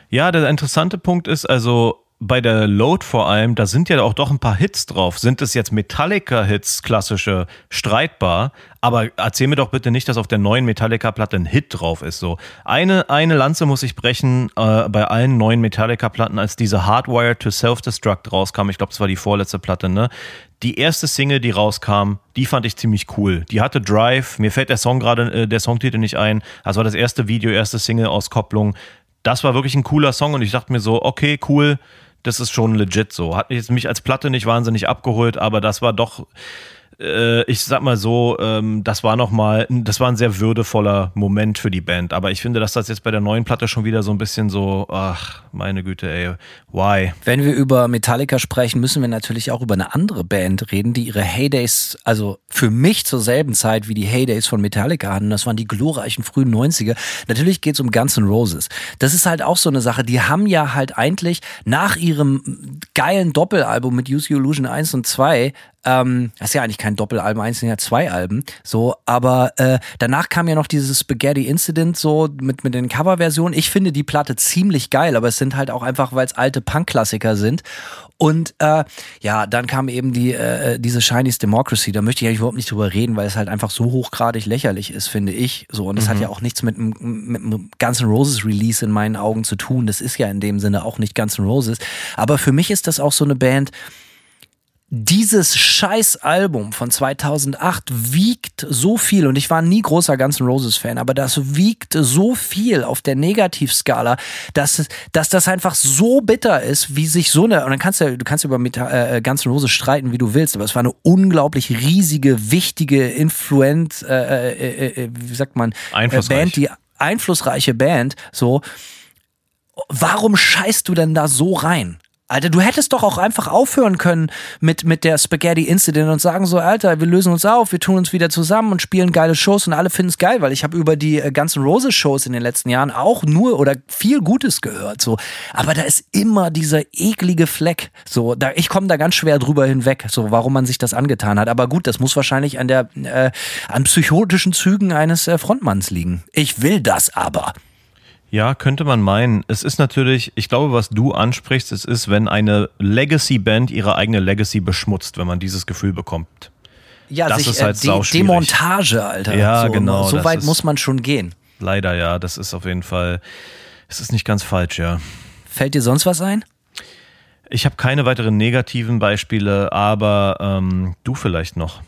Ja, der interessante Punkt ist also bei der Load vor allem, da sind ja auch doch ein paar Hits drauf. Sind es jetzt Metallica-Hits, klassische, streitbar? Aber erzähl mir doch bitte nicht, dass auf der neuen Metallica-Platte ein Hit drauf ist. So eine eine Lanze muss ich brechen äh, bei allen neuen Metallica-Platten, als diese Hardwire to Self-Destruct rauskam. Ich glaube, das war die vorletzte Platte. Ne? Die erste Single, die rauskam, die fand ich ziemlich cool. Die hatte Drive. Mir fällt der Song gerade, äh, der Songtitel nicht ein. Das war das erste Video, erste Single-Auskopplung das war wirklich ein cooler Song und ich dachte mir so, okay, cool, das ist schon legit so. Hat mich mich als Platte nicht wahnsinnig abgeholt, aber das war doch, äh, ich sag mal so, ähm, das war noch mal, das war ein sehr würdevoller Moment für die Band. Aber ich finde, dass das jetzt bei der neuen Platte schon wieder so ein bisschen so, ach, meine Güte, ey, why? Wenn wir über Metallica sprechen, müssen wir natürlich auch über eine andere Band reden, die ihre Heydays, also für mich zur selben Zeit wie die Heydays von Metallica hatten. Das waren die glorreichen frühen 90er. Natürlich geht's um Guns N' Roses. Das ist halt auch so eine Sache. Die haben ja halt eigentlich nach ihrem geilen Doppelalbum mit Use Your Illusion 1 und 2 ähm, das ist ja eigentlich kein Doppelalbum, eins sind ja zwei Alben, so, aber äh, danach kam ja noch dieses Spaghetti Incident so mit, mit den Coverversionen. Ich finde die Platte ziemlich geil, aber es sind halt auch einfach, weil es alte Punk-Klassiker sind. Und äh, ja, dann kam eben die äh, diese Chinese Democracy. Da möchte ich eigentlich überhaupt nicht drüber reden, weil es halt einfach so hochgradig lächerlich ist, finde ich. So und das hat ja auch nichts mit, einem- mit einem Guns N' Roses Release in meinen Augen zu tun. Das ist ja in dem Sinne auch nicht Guns N' Roses. Aber für mich ist das auch so eine Band dieses Scheiß-Album von 2008 wiegt so viel und ich war nie großer Guns N' Roses Fan, aber das wiegt so viel auf der Negativskala, dass, dass das einfach so bitter ist, wie sich so eine, und dann kannst du, du kannst über Meta, äh, Guns N' Roses streiten, wie du willst, aber es war eine unglaublich riesige, wichtige, influent, äh, äh, äh, wie sagt man, äh, Band, die einflussreiche Band, so. Warum scheißt du denn da so rein? Alter, du hättest doch auch einfach aufhören können mit, mit der Spaghetti Incident und sagen so, Alter, wir lösen uns auf, wir tun uns wieder zusammen und spielen geile Shows und alle finden es geil, weil ich habe über die äh, ganzen Roses Shows in den letzten Jahren auch nur oder viel Gutes gehört, so. Aber da ist immer dieser eklige Fleck, so. Da, ich komme da ganz schwer drüber hinweg, so, warum man sich das angetan hat. Aber gut, das muss wahrscheinlich an der, äh, an psychotischen Zügen eines äh, Frontmanns liegen. Ich will das aber. Ja, könnte man meinen. Es ist natürlich, ich glaube, was du ansprichst, es ist, wenn eine Legacy-Band ihre eigene Legacy beschmutzt, wenn man dieses Gefühl bekommt. Ja, das sich, ist halt äh, De Demontage, Alter. Ja, so, genau. So weit muss man schon gehen. Leider, ja. Das ist auf jeden Fall, es ist nicht ganz falsch, ja. Fällt dir sonst was ein? Ich habe keine weiteren negativen Beispiele, aber ähm, du vielleicht noch.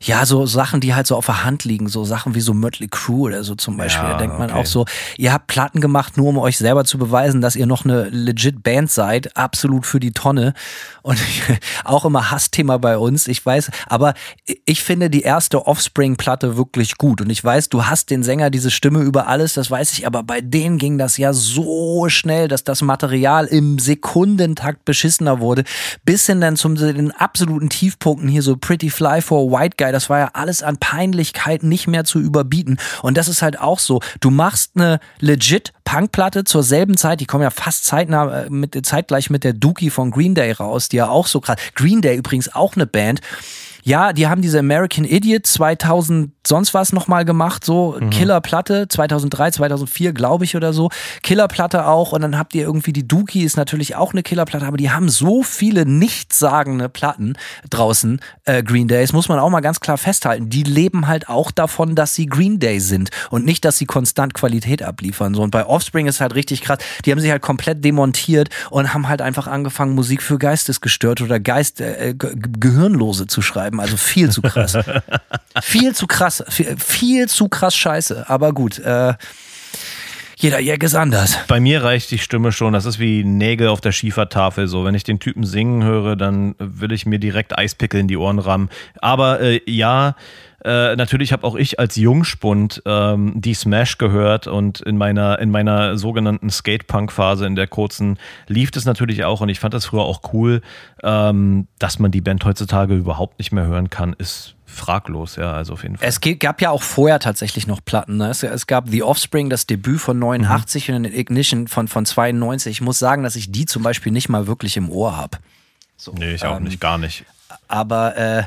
Ja, so Sachen, die halt so auf der Hand liegen, so Sachen wie so Mötley Crew oder so zum Beispiel. Ja, da denkt man okay. auch so, ihr habt Platten gemacht, nur um euch selber zu beweisen, dass ihr noch eine legit Band seid, absolut für die Tonne. Und auch immer Hassthema bei uns, ich weiß, aber ich finde die erste Offspring-Platte wirklich gut. Und ich weiß, du hast den Sänger, diese Stimme über alles, das weiß ich, aber bei denen ging das ja so schnell, dass das Material im Sekundentakt beschissener wurde, bis hin dann zum den absoluten Tiefpunkten hier so Pretty Fly for White Guy geil. Das war ja alles an Peinlichkeit nicht mehr zu überbieten. Und das ist halt auch so. Du machst eine legit Punkplatte zur selben Zeit, die kommen ja fast zeitnah, äh, mit, zeitgleich mit der Dookie von Green Day raus, die ja auch so krass. Green Day übrigens auch eine Band. Ja, die haben diese American Idiot 2000 sonst was nochmal gemacht, so mhm. Killerplatte 2003, 2004 glaube ich oder so. Killerplatte auch und dann habt ihr irgendwie die Dookie ist natürlich auch eine Killerplatte, aber die haben so viele nichtssagende Platten draußen, äh, Green Days, muss man auch mal ganz klar festhalten. Die leben halt auch davon, dass sie Green Day sind und nicht, dass sie konstant Qualität abliefern. So und bei Offspring ist halt richtig krass. Die haben sich halt komplett demontiert und haben halt einfach angefangen Musik für Geistesgestörte oder Geist äh, Gehirnlose zu schreiben. Also viel zu krass. viel zu krass viel, viel zu krass scheiße. Aber gut, äh, jeder Jack ist anders. Bei mir reicht die Stimme schon. Das ist wie Nägel auf der Schiefertafel. So, wenn ich den Typen singen höre, dann will ich mir direkt Eispickel in die Ohren rammen. Aber äh, ja, äh, natürlich habe auch ich als Jungspund ähm, die Smash gehört und in meiner, in meiner sogenannten Skatepunk-Phase, in der kurzen, lief es natürlich auch und ich fand das früher auch cool, ähm, dass man die Band heutzutage überhaupt nicht mehr hören kann, ist fraglos, ja, also auf jeden Fall. Es gab ja auch vorher tatsächlich noch Platten. Ne? Es, es, gab The Offspring, das Debüt von 89 mhm. und Ignition von, von 92. Ich muss sagen, dass ich die zum Beispiel nicht mal wirklich im Ohr habe. So, nee, ich auch ähm, nicht, gar nicht. Aber äh,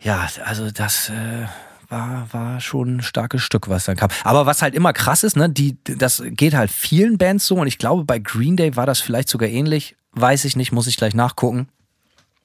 ja, also das äh, war, war schon ein starkes Stück, was dann kam. Aber was halt immer krass ist, ne, die, das geht halt vielen Bands so und ich glaube, bei Green Day war das vielleicht sogar ähnlich. Weiß ich nicht, muss ich gleich nachgucken.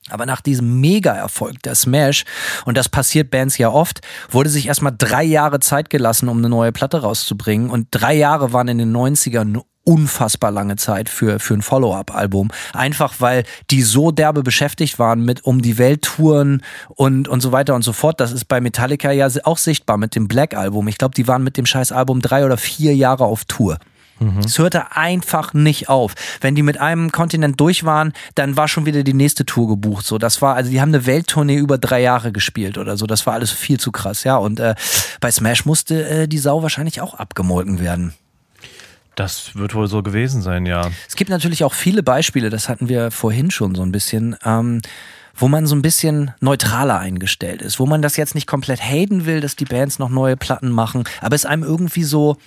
Aber nach diesem Mega-Erfolg der Smash, und das passiert Bands ja oft, wurde sich erstmal drei Jahre Zeit gelassen, um eine neue Platte rauszubringen. Und drei Jahre waren in den 90ern eine unfassbar lange Zeit für, für ein Follow-up-Album. Einfach weil die so derbe beschäftigt waren mit um die Welt touren und, und so weiter und so fort. Das ist bei Metallica ja auch sichtbar mit dem Black-Album. Ich glaube, die waren mit dem scheiß Album drei oder vier Jahre auf Tour. Mhm. Es hörte einfach nicht auf. Wenn die mit einem Kontinent durch waren, dann war schon wieder die nächste Tour gebucht. So, das war, also die haben eine Welttournee über drei Jahre gespielt oder so. Das war alles viel zu krass, ja. Und äh, bei Smash musste äh, die Sau wahrscheinlich auch abgemolken werden. Das wird wohl so gewesen sein, ja. Es gibt natürlich auch viele Beispiele, das hatten wir vorhin schon so ein bisschen. Ähm, wo man so ein bisschen neutraler eingestellt ist, wo man das jetzt nicht komplett haten will, dass die Bands noch neue Platten machen, aber es einem irgendwie so,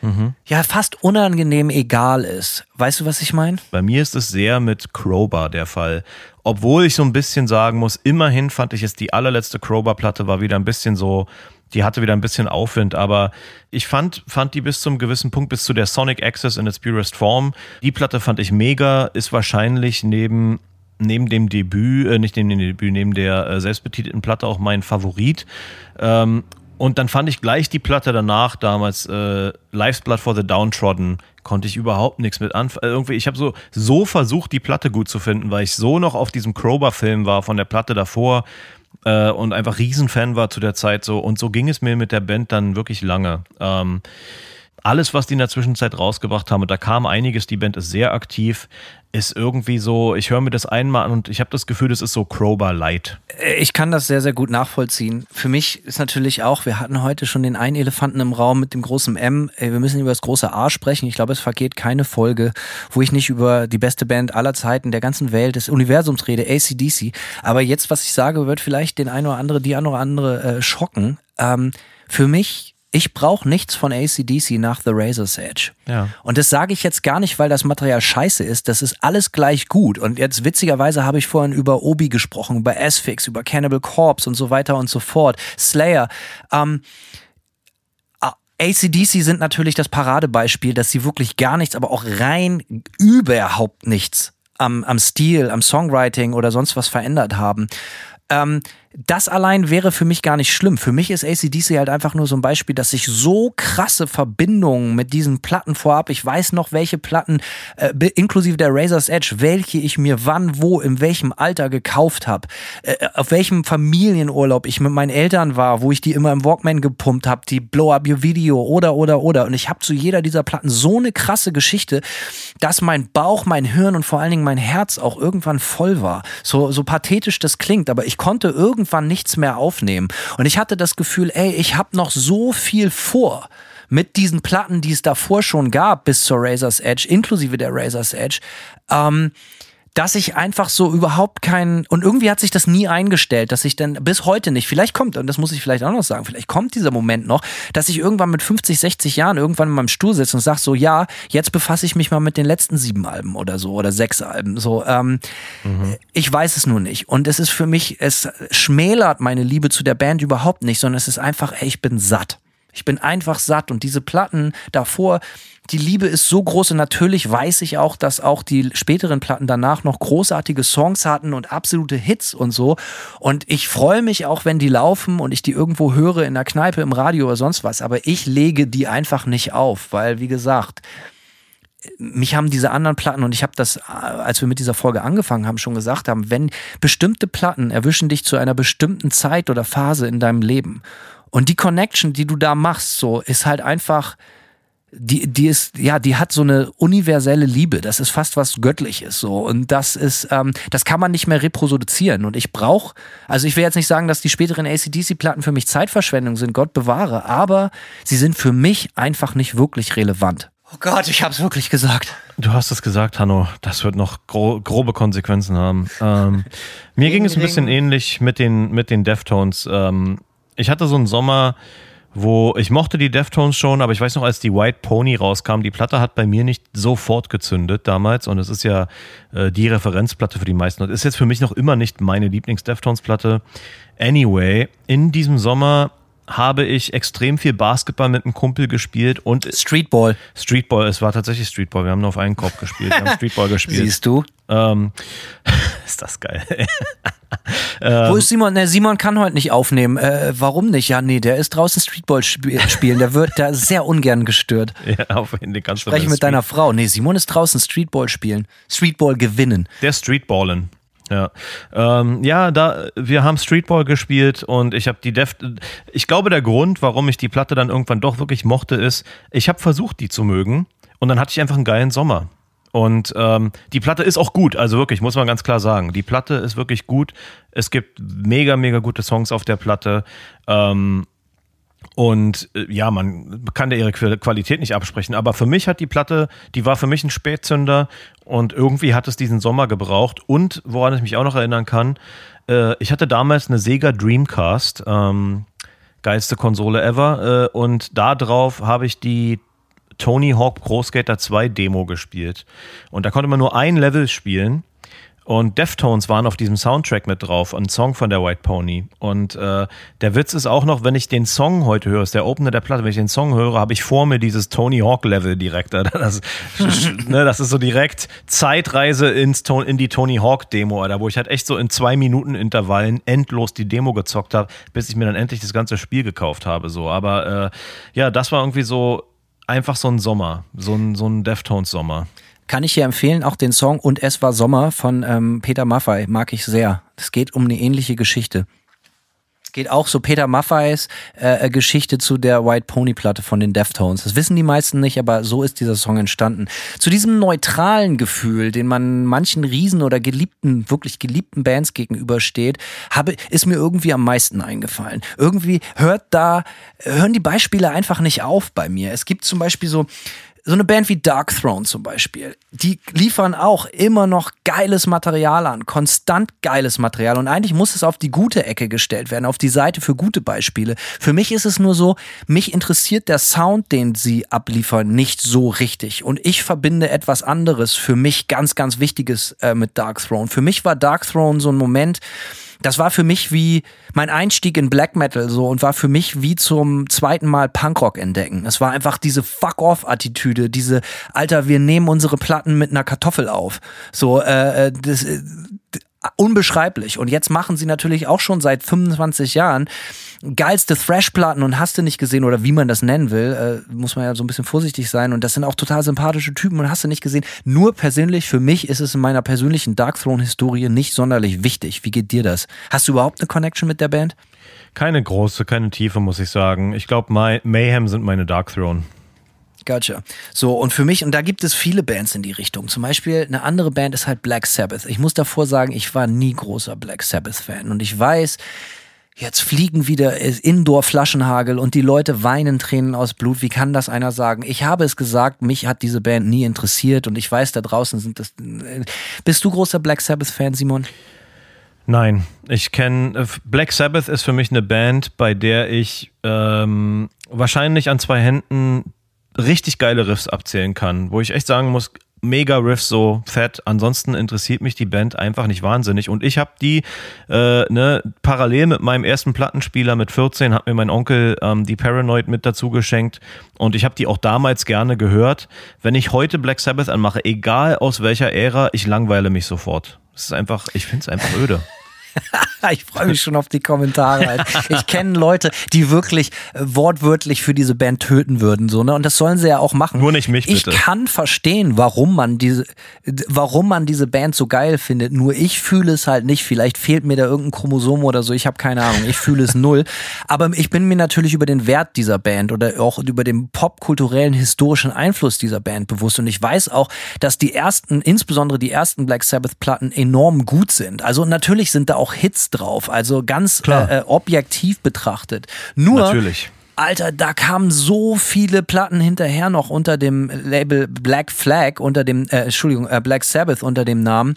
mhm. ja fast unangenehm egal ist. Weißt du, was ich meine? Bei mir ist es sehr mit Crowbar der Fall. Obwohl ich so ein bisschen sagen muss, immerhin fand ich es, die allerletzte Crowbar-Platte war wieder ein bisschen so, die hatte wieder ein bisschen Aufwind, aber ich fand, fand die bis zum gewissen Punkt, bis zu der Sonic Access in its purest form, die Platte fand ich mega, ist wahrscheinlich neben neben dem Debüt, äh, nicht neben dem Debüt, neben der äh, selbstbetitelten Platte auch mein Favorit. Ähm, und dann fand ich gleich die Platte danach, damals äh, Life's Blood for the Downtrodden, konnte ich überhaupt nichts mit anfangen. Äh, irgendwie, ich habe so, so versucht, die Platte gut zu finden, weil ich so noch auf diesem Krober-Film war von der Platte davor äh, und einfach Riesenfan war zu der Zeit so. Und so ging es mir mit der Band dann wirklich lange. Ähm, alles, was die in der Zwischenzeit rausgebracht haben, und da kam einiges, die Band ist sehr aktiv, ist irgendwie so, ich höre mir das einmal an und ich habe das Gefühl, das ist so Crowbar Light. Ich kann das sehr, sehr gut nachvollziehen. Für mich ist natürlich auch, wir hatten heute schon den einen Elefanten im Raum mit dem großen M. Wir müssen über das große A sprechen. Ich glaube, es vergeht keine Folge, wo ich nicht über die beste Band aller Zeiten der ganzen Welt, des Universums rede, ACDC. Aber jetzt, was ich sage, wird vielleicht den einen oder andere, die eine oder andere äh, schocken. Ähm, für mich ich brauche nichts von ACDC nach The Razor's Edge. Ja. Und das sage ich jetzt gar nicht, weil das Material scheiße ist. Das ist alles gleich gut. Und jetzt witzigerweise habe ich vorhin über Obi gesprochen, über Asphyx, über Cannibal Corpse und so weiter und so fort. Slayer. Ähm, ACDC sind natürlich das Paradebeispiel, dass sie wirklich gar nichts, aber auch rein überhaupt nichts am, am Stil, am Songwriting oder sonst was verändert haben. Ähm, das allein wäre für mich gar nicht schlimm. Für mich ist ACDC halt einfach nur so ein Beispiel, dass ich so krasse Verbindungen mit diesen Platten vorab, ich weiß noch, welche Platten, äh, inklusive der Razor's Edge, welche ich mir wann, wo, in welchem Alter gekauft habe, äh, auf welchem Familienurlaub ich mit meinen Eltern war, wo ich die immer im Walkman gepumpt habe, die Blow Up Your Video oder, oder, oder. Und ich habe zu jeder dieser Platten so eine krasse Geschichte, dass mein Bauch, mein Hirn und vor allen Dingen mein Herz auch irgendwann voll war. So, so pathetisch das klingt, aber ich konnte irgendwann irgendwann nichts mehr aufnehmen. Und ich hatte das Gefühl, ey, ich habe noch so viel vor mit diesen Platten, die es davor schon gab, bis zur Razor's Edge, inklusive der Razor's Edge. Ähm, dass ich einfach so überhaupt keinen und irgendwie hat sich das nie eingestellt, dass ich dann bis heute nicht, vielleicht kommt, und das muss ich vielleicht auch noch sagen, vielleicht kommt dieser Moment noch, dass ich irgendwann mit 50, 60 Jahren irgendwann in meinem Stuhl sitze und sage so, ja, jetzt befasse ich mich mal mit den letzten sieben Alben oder so oder sechs Alben. So, ähm, mhm. ich weiß es nur nicht. Und es ist für mich, es schmälert meine Liebe zu der Band überhaupt nicht, sondern es ist einfach, ey, ich bin satt. Ich bin einfach satt und diese Platten davor, die Liebe ist so groß und natürlich weiß ich auch, dass auch die späteren Platten danach noch großartige Songs hatten und absolute Hits und so. Und ich freue mich auch, wenn die laufen und ich die irgendwo höre in der Kneipe, im Radio oder sonst was. Aber ich lege die einfach nicht auf, weil, wie gesagt, mich haben diese anderen Platten und ich habe das, als wir mit dieser Folge angefangen haben, schon gesagt haben, wenn bestimmte Platten erwischen dich zu einer bestimmten Zeit oder Phase in deinem Leben und die Connection, die du da machst, so ist halt einfach die, die ist, ja, die hat so eine universelle Liebe. Das ist fast was Göttliches so. Und das ist, ähm, das kann man nicht mehr reproduzieren. Und ich brauche, also ich will jetzt nicht sagen, dass die späteren ACDC-Platten für mich Zeitverschwendung sind, Gott bewahre, aber sie sind für mich einfach nicht wirklich relevant. Oh Gott, ich hab's wirklich gesagt. Du hast es gesagt, Hanno. Das wird noch gro grobe Konsequenzen haben. Ähm, mir ging es ein bisschen ähnlich mit den, mit den Deftones. Ähm, ich hatte so einen Sommer, wo ich mochte die Deftones schon, aber ich weiß noch, als die White Pony rauskam, die Platte hat bei mir nicht sofort gezündet damals und es ist ja äh, die Referenzplatte für die meisten und ist jetzt für mich noch immer nicht meine Lieblings-Deftones-Platte. Anyway, in diesem Sommer habe ich extrem viel Basketball mit einem Kumpel gespielt und Streetball. Streetball, es war tatsächlich Streetball. Wir haben nur auf einen Korb gespielt. Wir haben Streetball gespielt. Siehst du? Ähm, ist das geil. ähm, Wo ist Simon? Ne, Simon kann heute nicht aufnehmen. Äh, warum nicht? Ja, nee, der ist draußen Streetball sp spielen. Der wird da sehr ungern gestört. Ja, auf jeden Fall. Spreche mit deiner Frau. Nee, Simon ist draußen Streetball spielen. Streetball gewinnen. Der Streetballen. Ja, ähm, ja, da wir haben Streetball gespielt und ich habe die Def. Ich glaube, der Grund, warum ich die Platte dann irgendwann doch wirklich mochte, ist, ich habe versucht, die zu mögen und dann hatte ich einfach einen geilen Sommer. Und ähm, die Platte ist auch gut, also wirklich, muss man ganz klar sagen. Die Platte ist wirklich gut. Es gibt mega, mega gute Songs auf der Platte. Ähm, und äh, ja, man kann der ihre Qualität nicht absprechen. Aber für mich hat die Platte, die war für mich ein Spätzünder und irgendwie hat es diesen Sommer gebraucht. Und woran ich mich auch noch erinnern kann, äh, ich hatte damals eine Sega Dreamcast, ähm, geilste Konsole ever. Äh, und da drauf habe ich die Tony Hawk Pro Skater 2 Demo gespielt. Und da konnte man nur ein Level spielen. Und Deftones waren auf diesem Soundtrack mit drauf, ein Song von der White Pony. Und äh, der Witz ist auch noch, wenn ich den Song heute höre, ist der Opener der Platte, wenn ich den Song höre, habe ich vor mir dieses Tony Hawk Level direkt. Das, ne, das ist so direkt Zeitreise ins, in die Tony Hawk Demo, Alter, wo ich halt echt so in zwei Minuten Intervallen endlos die Demo gezockt habe, bis ich mir dann endlich das ganze Spiel gekauft habe. So, aber äh, ja, das war irgendwie so einfach so ein Sommer, so ein, so ein Deftones-Sommer. Kann ich hier empfehlen, auch den Song Und es war Sommer von ähm, Peter Maffay, mag ich sehr. Es geht um eine ähnliche Geschichte. Es geht auch so Peter Maffays äh, äh, Geschichte zu der White Pony Platte von den Deftones. Das wissen die meisten nicht, aber so ist dieser Song entstanden. Zu diesem neutralen Gefühl, den man manchen Riesen oder geliebten, wirklich geliebten Bands gegenübersteht, habe, ist mir irgendwie am meisten eingefallen. Irgendwie hört da, hören die Beispiele einfach nicht auf bei mir. Es gibt zum Beispiel so, so eine Band wie Dark Throne zum Beispiel, die liefern auch immer noch geiles Material an, konstant geiles Material. Und eigentlich muss es auf die gute Ecke gestellt werden, auf die Seite für gute Beispiele. Für mich ist es nur so, mich interessiert der Sound, den sie abliefern, nicht so richtig. Und ich verbinde etwas anderes, für mich ganz, ganz Wichtiges äh, mit Dark Throne. Für mich war Dark Throne so ein Moment, das war für mich wie mein Einstieg in Black Metal so und war für mich wie zum zweiten Mal Punkrock entdecken. Es war einfach diese Fuck-off-Attitüde, diese Alter, wir nehmen unsere Platten mit einer Kartoffel auf. So, äh, äh das, äh, unbeschreiblich. Und jetzt machen sie natürlich auch schon seit 25 Jahren geilste Thrash-Platten und hast du nicht gesehen oder wie man das nennen will, äh, muss man ja so ein bisschen vorsichtig sein. Und das sind auch total sympathische Typen und hast du nicht gesehen. Nur persönlich, für mich ist es in meiner persönlichen Dark Throne-Historie nicht sonderlich wichtig. Wie geht dir das? Hast du überhaupt eine Connection mit der Band? Keine große, keine tiefe, muss ich sagen. Ich glaube, Mayhem sind meine Dark Throne. Gotcha. So, und für mich, und da gibt es viele Bands in die Richtung. Zum Beispiel eine andere Band ist halt Black Sabbath. Ich muss davor sagen, ich war nie großer Black Sabbath-Fan. Und ich weiß, jetzt fliegen wieder Indoor-Flaschenhagel und die Leute weinen Tränen aus Blut. Wie kann das einer sagen? Ich habe es gesagt, mich hat diese Band nie interessiert und ich weiß, da draußen sind das. Bist du großer Black Sabbath-Fan, Simon? Nein, ich kenne Black Sabbath ist für mich eine Band, bei der ich ähm, wahrscheinlich an zwei Händen richtig geile Riffs abzählen kann, wo ich echt sagen muss, mega Riffs so fett. Ansonsten interessiert mich die Band einfach nicht wahnsinnig. Und ich habe die äh, ne, parallel mit meinem ersten Plattenspieler mit 14 hat mir mein Onkel ähm, die Paranoid mit dazu geschenkt und ich habe die auch damals gerne gehört. Wenn ich heute Black Sabbath anmache, egal aus welcher Ära, ich langweile mich sofort. Es ist einfach, ich finde es einfach öde. ich freue mich schon auf die Kommentare. Ich kenne Leute, die wirklich äh, wortwörtlich für diese Band töten würden, so, ne? Und das sollen sie ja auch machen. Nur nicht mich, bitte. Ich kann verstehen, warum man diese, warum man diese Band so geil findet. Nur ich fühle es halt nicht. Vielleicht fehlt mir da irgendein Chromosom oder so. Ich habe keine Ahnung. Ich fühle es null. Aber ich bin mir natürlich über den Wert dieser Band oder auch über den popkulturellen historischen Einfluss dieser Band bewusst. Und ich weiß auch, dass die ersten, insbesondere die ersten Black Sabbath Platten enorm gut sind. Also natürlich sind da auch Hits drauf, also ganz äh, äh, objektiv betrachtet. Nur Natürlich. Alter, da kamen so viele Platten hinterher noch unter dem Label Black Flag, unter dem, äh, Entschuldigung, äh, Black Sabbath unter dem Namen,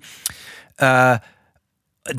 äh,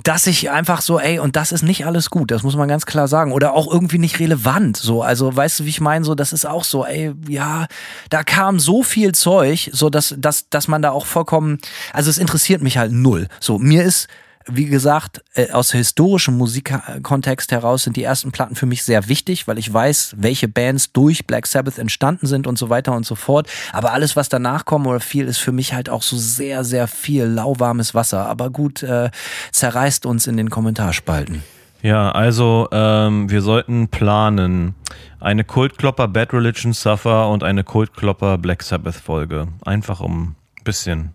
dass ich einfach so, ey, und das ist nicht alles gut, das muss man ganz klar sagen. Oder auch irgendwie nicht relevant. So, also weißt du, wie ich meine? So, das ist auch so, ey, ja, da kam so viel Zeug, so dass, dass, dass man da auch vollkommen, also es interessiert mich halt null. So, mir ist wie gesagt, äh, aus historischem Musikkontext heraus sind die ersten Platten für mich sehr wichtig, weil ich weiß, welche Bands durch Black Sabbath entstanden sind und so weiter und so fort. Aber alles, was danach kommt oder viel, ist für mich halt auch so sehr, sehr viel lauwarmes Wasser. Aber gut, äh, zerreißt uns in den Kommentarspalten. Ja, also ähm, wir sollten planen. Eine Kultklopper Bad Religion Suffer und eine Kultklopper Black Sabbath Folge. Einfach um ein bisschen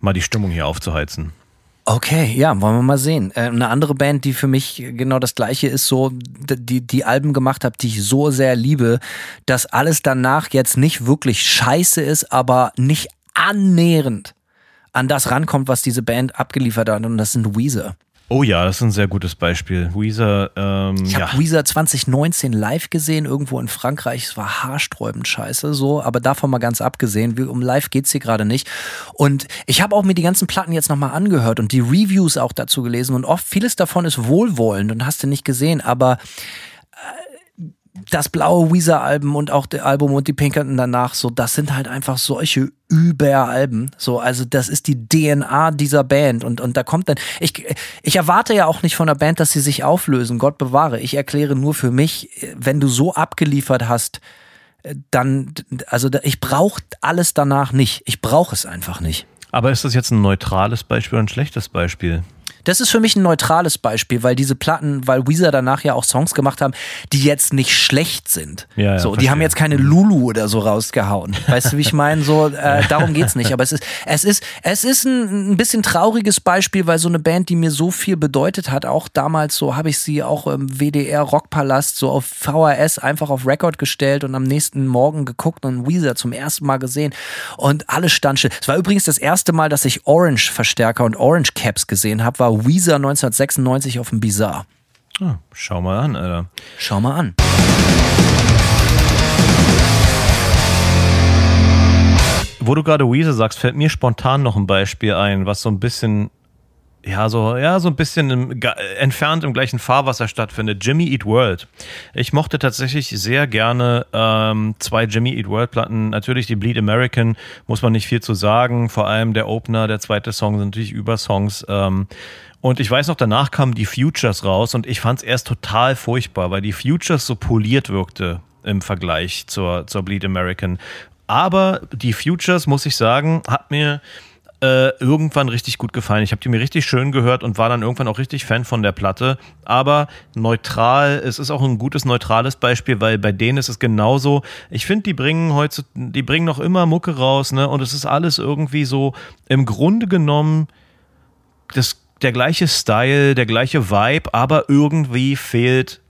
mal die Stimmung hier aufzuheizen. Okay, ja, wollen wir mal sehen. Äh, eine andere Band, die für mich genau das gleiche ist, so die die Alben gemacht hat, die ich so sehr liebe, dass alles danach jetzt nicht wirklich scheiße ist, aber nicht annähernd an das rankommt, was diese Band abgeliefert hat und das sind Weezer. Oh ja, das ist ein sehr gutes Beispiel. Weezer, ähm, Ich habe ja. Weezer 2019 live gesehen, irgendwo in Frankreich. Es war haarsträubend scheiße, so, aber davon mal ganz abgesehen. Um live geht's hier gerade nicht. Und ich habe auch mir die ganzen Platten jetzt nochmal angehört und die Reviews auch dazu gelesen. Und oft vieles davon ist wohlwollend und hast du nicht gesehen, aber das blaue Weezer-Album und auch der Album und die Pinkerton danach, so, das sind halt einfach solche Überalben. So, also das ist die DNA dieser Band. Und, und da kommt dann, ich, ich erwarte ja auch nicht von der Band, dass sie sich auflösen. Gott bewahre. Ich erkläre nur für mich, wenn du so abgeliefert hast, dann, also ich brauche alles danach nicht. Ich brauche es einfach nicht. Aber ist das jetzt ein neutrales Beispiel oder ein schlechtes Beispiel? Das ist für mich ein neutrales Beispiel, weil diese Platten, weil Weezer danach ja auch Songs gemacht haben, die jetzt nicht schlecht sind. Ja, ja, so, die haben jetzt keine Lulu oder so rausgehauen. Weißt du, wie ich meine? So, äh, darum geht's nicht. Aber es ist, es ist, es ist ein, ein bisschen trauriges Beispiel, weil so eine Band, die mir so viel bedeutet hat, auch damals so habe ich sie auch im WDR Rockpalast so auf VHS einfach auf Record gestellt und am nächsten Morgen geguckt und Weezer zum ersten Mal gesehen und alles stand still. Es war übrigens das erste Mal, dass ich Orange Verstärker und Orange Caps gesehen habe, war Weezer 1996 auf dem Bizarre. Ah, schau mal an, Alter. Schau mal an. Wo du gerade Weezer sagst, fällt mir spontan noch ein Beispiel ein, was so ein bisschen, ja, so, ja, so ein bisschen im, entfernt im gleichen Fahrwasser stattfindet. Jimmy Eat World. Ich mochte tatsächlich sehr gerne ähm, zwei Jimmy Eat World Platten. Natürlich die Bleed American, muss man nicht viel zu sagen. Vor allem der Opener, der zweite Song sind natürlich Übersongs. Ähm, und ich weiß noch, danach kamen die Futures raus und ich fand es erst total furchtbar, weil die Futures so poliert wirkte im Vergleich zur, zur Bleed American. Aber die Futures, muss ich sagen, hat mir äh, irgendwann richtig gut gefallen. Ich habe die mir richtig schön gehört und war dann irgendwann auch richtig Fan von der Platte. Aber neutral, es ist auch ein gutes neutrales Beispiel, weil bei denen ist es genauso. Ich finde, die bringen heute, die bringen noch immer Mucke raus, ne? Und es ist alles irgendwie so im Grunde genommen das, der gleiche Style, der gleiche Vibe, aber irgendwie fehlt.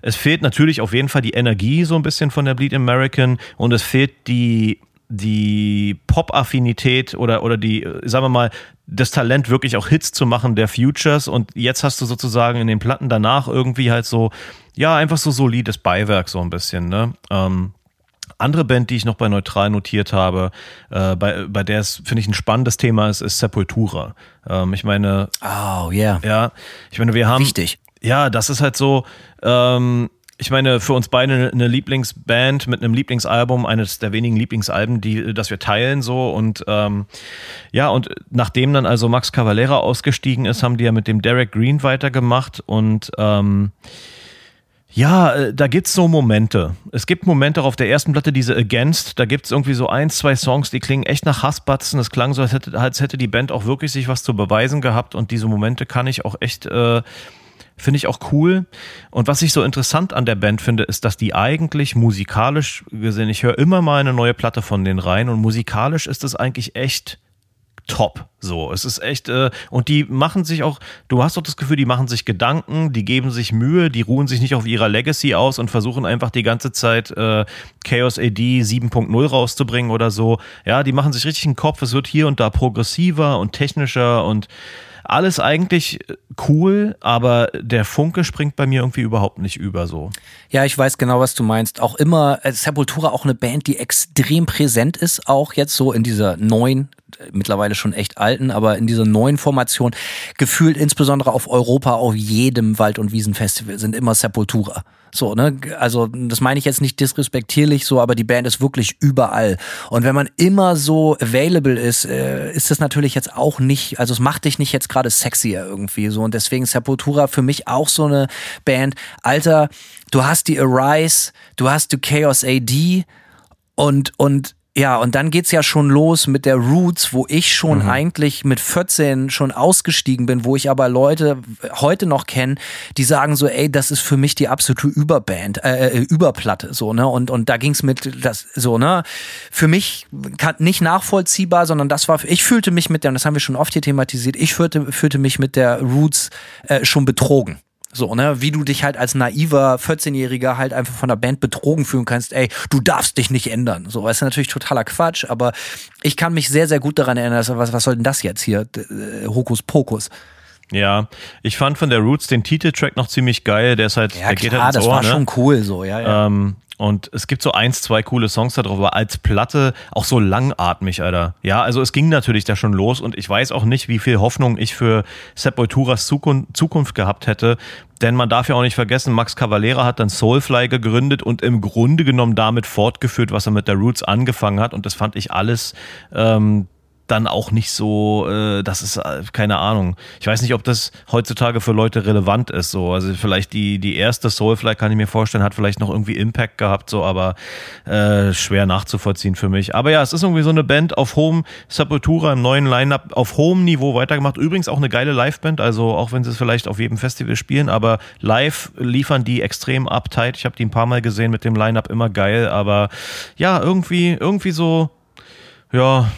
Es fehlt natürlich auf jeden Fall die Energie so ein bisschen von der Bleed American und es fehlt die, die Pop-Affinität oder, oder die, äh, sagen wir mal, das Talent, wirklich auch Hits zu machen der Futures. Und jetzt hast du sozusagen in den Platten danach irgendwie halt so, ja, einfach so solides Beiwerk, so ein bisschen, ne? Ähm, andere Band, die ich noch bei Neutral notiert habe, äh, bei, bei der es, finde ich, ein spannendes Thema ist, ist Sepultura. Ähm, ich meine, Oh, yeah. ja, ich meine, wir haben. Wichtig. Ja, das ist halt so, ähm, ich meine, für uns beide eine Lieblingsband mit einem Lieblingsalbum, eines der wenigen Lieblingsalben, die, das wir teilen so und ähm, ja, und nachdem dann also Max Cavalera ausgestiegen ist, haben die ja mit dem Derek Green weitergemacht und ähm, ja, äh, da gibt's so Momente. Es gibt Momente auf der ersten Platte, diese Against, da gibt's irgendwie so ein, zwei Songs, die klingen echt nach Hassbatzen. Es klang so, als hätte, als hätte die Band auch wirklich sich was zu beweisen gehabt und diese Momente kann ich auch echt, äh, finde ich auch cool. Und was ich so interessant an der Band finde, ist, dass die eigentlich musikalisch gesehen, ich höre immer mal eine neue Platte von denen rein und musikalisch ist es eigentlich echt top. So, es ist echt, äh, und die machen sich auch, du hast doch das Gefühl, die machen sich Gedanken, die geben sich Mühe, die ruhen sich nicht auf ihrer Legacy aus und versuchen einfach die ganze Zeit äh, Chaos AD 7.0 rauszubringen oder so. Ja, die machen sich richtig einen Kopf, es wird hier und da progressiver und technischer und alles eigentlich cool, aber der Funke springt bei mir irgendwie überhaupt nicht über so. Ja, ich weiß genau, was du meinst. Auch immer äh, Sepultura auch eine Band, die extrem präsent ist, auch jetzt so in dieser neuen, mittlerweile schon echt alten, aber in dieser neuen Formation, gefühlt insbesondere auf Europa, auf jedem Wald- und Wiesenfestival sind immer Sepultura. So, ne? Also, das meine ich jetzt nicht disrespektierlich so, aber die Band ist wirklich überall. Und wenn man immer so available ist, äh, ist das natürlich jetzt auch nicht, also es macht dich nicht jetzt gerade sexier irgendwie so. Und deswegen Sepultura für mich auch so eine Band. Alter, du hast die Arise, du hast die Chaos AD und, und ja, und dann geht's ja schon los mit der Roots, wo ich schon eigentlich mit 14 schon ausgestiegen bin, wo ich aber Leute heute noch kenne, die sagen so, ey, das ist für mich die absolute Überband, äh, äh, Überplatte, so, ne? Und, und da ging's mit, das, so, ne? Für mich kann, nicht nachvollziehbar, sondern das war, ich fühlte mich mit der, und das haben wir schon oft hier thematisiert, ich fühlte, fühlte mich mit der Roots äh, schon betrogen. So, ne, wie du dich halt als naiver 14-Jähriger halt einfach von der Band betrogen fühlen kannst, ey, du darfst dich nicht ändern. So, das ist natürlich totaler Quatsch, aber ich kann mich sehr, sehr gut daran erinnern, dass, was, was soll denn das jetzt hier? Äh, Hokus Pokus. Ja, ich fand von der Roots den Titeltrack noch ziemlich geil. Der ist halt, Ja, der geht klar, halt ins das Ohr, war ne? schon cool, so, ja, ja. Ähm, und es gibt so eins, zwei coole Songs da drauf, aber als Platte auch so langatmig, Alter. Ja, also es ging natürlich da schon los und ich weiß auch nicht, wie viel Hoffnung ich für Sepulturas Zukunft, Zukunft gehabt hätte. Denn man darf ja auch nicht vergessen, Max Cavalera hat dann Soulfly gegründet und im Grunde genommen damit fortgeführt, was er mit der Roots angefangen hat. Und das fand ich alles ähm, dann auch nicht so, äh, das ist äh, keine Ahnung. Ich weiß nicht, ob das heutzutage für Leute relevant ist. So, also vielleicht die die erste Soulfly kann ich mir vorstellen, hat vielleicht noch irgendwie Impact gehabt, so, aber äh, schwer nachzuvollziehen für mich. Aber ja, es ist irgendwie so eine Band auf Home Sepultura im neuen Lineup auf hohem Niveau weitergemacht. Übrigens auch eine geile Liveband, also auch wenn sie es vielleicht auf jedem Festival spielen, aber live liefern die extrem uptight. Ich habe die ein paar Mal gesehen mit dem Lineup immer geil, aber ja irgendwie irgendwie so ja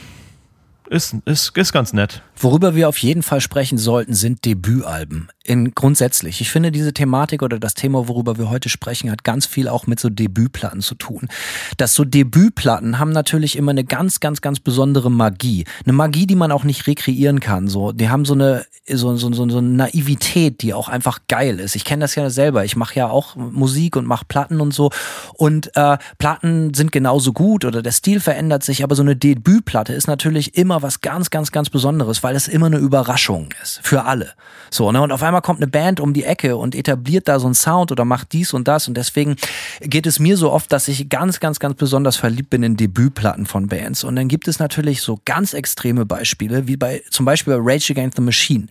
ist, ist, ist ganz nett. Worüber wir auf jeden Fall sprechen sollten, sind Debütalben. In, grundsätzlich. Ich finde, diese Thematik oder das Thema, worüber wir heute sprechen, hat ganz viel auch mit so Debütplatten zu tun. Dass so Debütplatten haben natürlich immer eine ganz, ganz, ganz besondere Magie. Eine Magie, die man auch nicht rekreieren kann. So, die haben so eine, so, so, so, so eine Naivität, die auch einfach geil ist. Ich kenne das ja selber. Ich mache ja auch Musik und mache Platten und so. Und äh, Platten sind genauso gut oder der Stil verändert sich, aber so eine Debütplatte ist natürlich immer was ganz, ganz, ganz Besonderes, weil es immer eine Überraschung ist. Für alle. So, ne? Und auf einmal kommt eine Band um die Ecke und etabliert da so einen Sound oder macht dies und das. Und deswegen geht es mir so oft, dass ich ganz, ganz, ganz besonders verliebt bin in Debütplatten von Bands. Und dann gibt es natürlich so ganz extreme Beispiele, wie bei zum Beispiel bei Rage Against the Machine.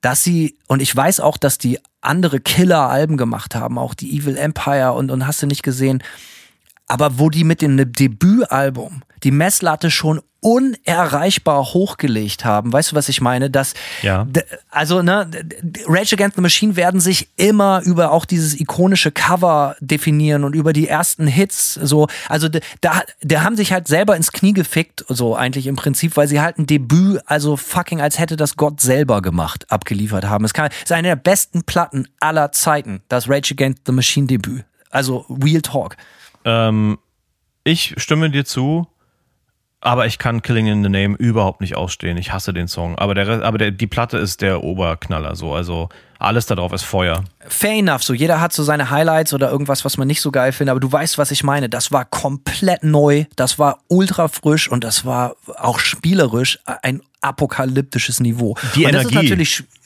Dass sie, und ich weiß auch, dass die andere Killer-Alben gemacht haben, auch die Evil Empire und, und hast du nicht gesehen, aber wo die mit dem Debütalbum die Messlatte schon unerreichbar hochgelegt haben. Weißt du, was ich meine? Dass, ja. also, ne, Rage Against the Machine werden sich immer über auch dieses ikonische Cover definieren und über die ersten Hits, so, also, da, da haben sich halt selber ins Knie gefickt, so eigentlich im Prinzip, weil sie halt ein Debüt, also fucking als hätte das Gott selber gemacht, abgeliefert haben. Es kann, ist eine der besten Platten aller Zeiten, das Rage Against the Machine Debüt. Also, Real Talk. Ähm, ich stimme dir zu. Aber ich kann Killing in the Name überhaupt nicht ausstehen. Ich hasse den Song. Aber, der, aber der, die Platte ist der Oberknaller so. Also alles darauf ist Feuer. Fair enough. So jeder hat so seine Highlights oder irgendwas, was man nicht so geil findet. Aber du weißt, was ich meine. Das war komplett neu. Das war ultra frisch und das war auch spielerisch ein apokalyptisches Niveau. Die und Energie,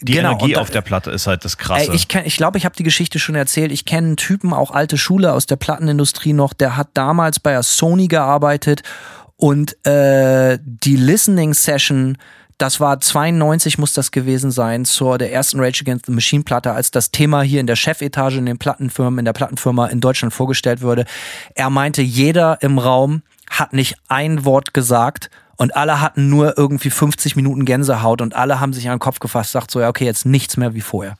die genau, Energie auf der Platte ist halt das Krasse. Ey, ich glaube, ich, glaub, ich habe die Geschichte schon erzählt. Ich kenne einen Typen, auch alte Schule aus der Plattenindustrie noch, der hat damals bei Sony gearbeitet und äh, die Listening Session, das war 92 muss das gewesen sein, zur der ersten Rage Against the Machine Platte, als das Thema hier in der Chefetage in den Plattenfirmen, in der Plattenfirma in Deutschland vorgestellt wurde. Er meinte, jeder im Raum hat nicht ein Wort gesagt und alle hatten nur irgendwie 50 Minuten Gänsehaut und alle haben sich an den Kopf gefasst, sagt so, ja, okay, jetzt nichts mehr wie vorher.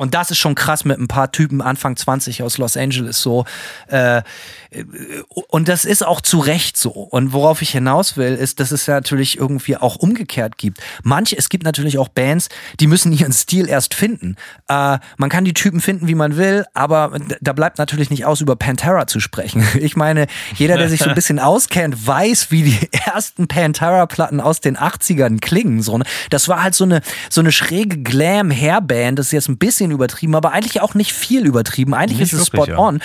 Und das ist schon krass mit ein paar Typen Anfang 20 aus Los Angeles so. Äh, und das ist auch zu Recht so. Und worauf ich hinaus will, ist, dass es ja natürlich irgendwie auch umgekehrt gibt. Manche, es gibt natürlich auch Bands, die müssen ihren Stil erst finden. Äh, man kann die Typen finden, wie man will, aber da bleibt natürlich nicht aus, über Pantera zu sprechen. Ich meine, jeder, der sich so ein bisschen auskennt, weiß, wie die ersten Pantera-Platten aus den 80ern klingen. So, ne? Das war halt so eine, so eine schräge Glam-Hair-Band. Das ist jetzt ein bisschen bisschen übertrieben, aber eigentlich auch nicht viel übertrieben. Eigentlich nicht ist es spot ja. on.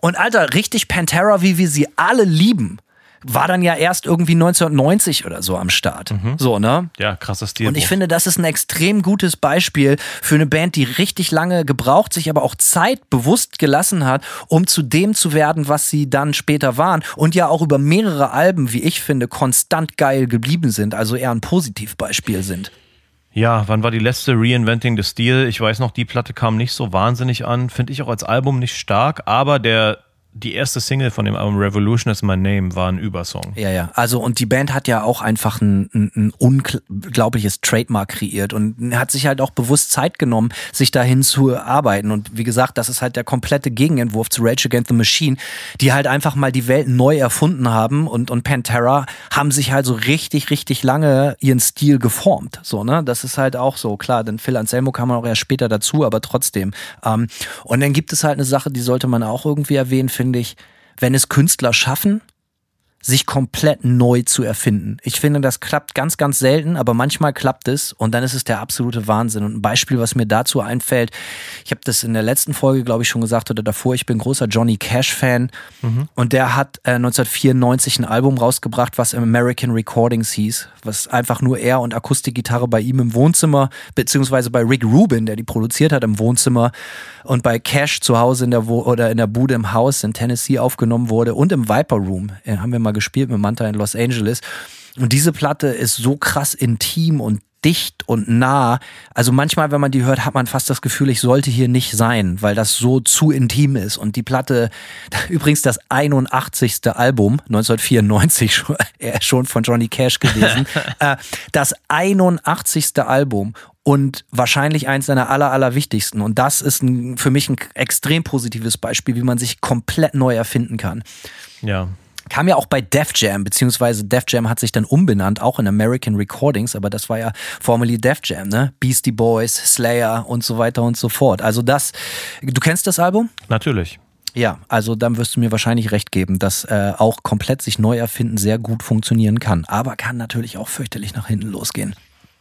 Und Alter, richtig Pantera, wie wir sie alle lieben, war dann ja erst irgendwie 1990 oder so am Start. Mhm. So, ne? Ja, krasser Stil. Und ich finde, das ist ein extrem gutes Beispiel für eine Band, die richtig lange gebraucht, sich aber auch Zeit bewusst gelassen hat, um zu dem zu werden, was sie dann später waren und ja auch über mehrere Alben, wie ich finde, konstant geil geblieben sind, also eher ein Positivbeispiel sind. Ja, wann war die letzte Reinventing the Steel? Ich weiß noch, die Platte kam nicht so wahnsinnig an. Finde ich auch als Album nicht stark, aber der die erste Single von dem Album Revolution is My Name war ein Übersong. Ja, ja. Also und die Band hat ja auch einfach ein, ein, ein unglaubliches Trademark kreiert und hat sich halt auch bewusst Zeit genommen, sich dahin zu arbeiten. Und wie gesagt, das ist halt der komplette Gegenentwurf zu Rage Against the Machine, die halt einfach mal die Welt neu erfunden haben und, und Pantera haben sich halt so richtig, richtig lange ihren Stil geformt. So, ne? Das ist halt auch so. Klar, denn Phil Anselmo kam auch erst später dazu, aber trotzdem. Ähm, und dann gibt es halt eine Sache, die sollte man auch irgendwie erwähnen, finde ich, wenn es Künstler schaffen, sich komplett neu zu erfinden. Ich finde, das klappt ganz, ganz selten, aber manchmal klappt es und dann ist es der absolute Wahnsinn. Und ein Beispiel, was mir dazu einfällt, ich habe das in der letzten Folge, glaube ich, schon gesagt oder davor, ich bin großer Johnny Cash-Fan mhm. und der hat äh, 1994 ein Album rausgebracht, was American Recordings hieß, was einfach nur er und Akustikgitarre bei ihm im Wohnzimmer, beziehungsweise bei Rick Rubin, der die produziert hat im Wohnzimmer und bei Cash zu Hause in der Wo oder in der Bude im Haus in Tennessee aufgenommen wurde und im Viper Room. Äh, haben wir mal gespielt mit Manta in Los Angeles. Und diese Platte ist so krass intim und dicht und nah. Also manchmal, wenn man die hört, hat man fast das Gefühl, ich sollte hier nicht sein, weil das so zu intim ist. Und die Platte, übrigens das 81. Album, 1994 schon von Johnny Cash gewesen, äh, das 81. Album und wahrscheinlich eins seiner aller, aller wichtigsten. Und das ist ein, für mich ein extrem positives Beispiel, wie man sich komplett neu erfinden kann. Ja, Kam ja auch bei Def Jam, beziehungsweise Def Jam hat sich dann umbenannt, auch in American Recordings, aber das war ja formerly Def Jam, ne? Beastie Boys, Slayer und so weiter und so fort. Also das, du kennst das Album? Natürlich. Ja, also dann wirst du mir wahrscheinlich recht geben, dass äh, auch komplett sich neu erfinden sehr gut funktionieren kann. Aber kann natürlich auch fürchterlich nach hinten losgehen.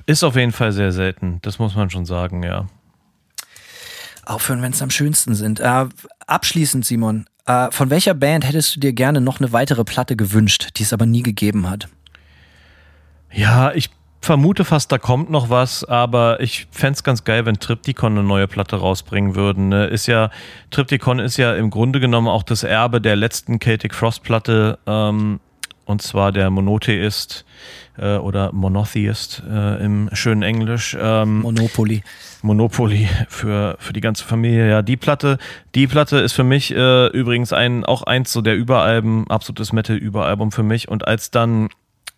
Ist auf jeden Fall sehr selten, das muss man schon sagen, ja. Aufhören, wenn es am schönsten sind. Äh, abschließend, Simon, äh, von welcher Band hättest du dir gerne noch eine weitere Platte gewünscht, die es aber nie gegeben hat? Ja, ich vermute fast, da kommt noch was, aber ich fände es ganz geil, wenn Triptychon eine neue Platte rausbringen würden. Ne? Ist ja, Triptychon ist ja im Grunde genommen auch das Erbe der letzten Celtic Frost Platte, ähm, und zwar der Monotheist äh, oder Monotheist äh, im schönen Englisch. Ähm, Monopoly. Monopoly für, für die ganze Familie. Ja, die Platte, die Platte ist für mich äh, übrigens ein, auch eins so der Überalben, absolutes Metal-Überalbum für mich. Und als dann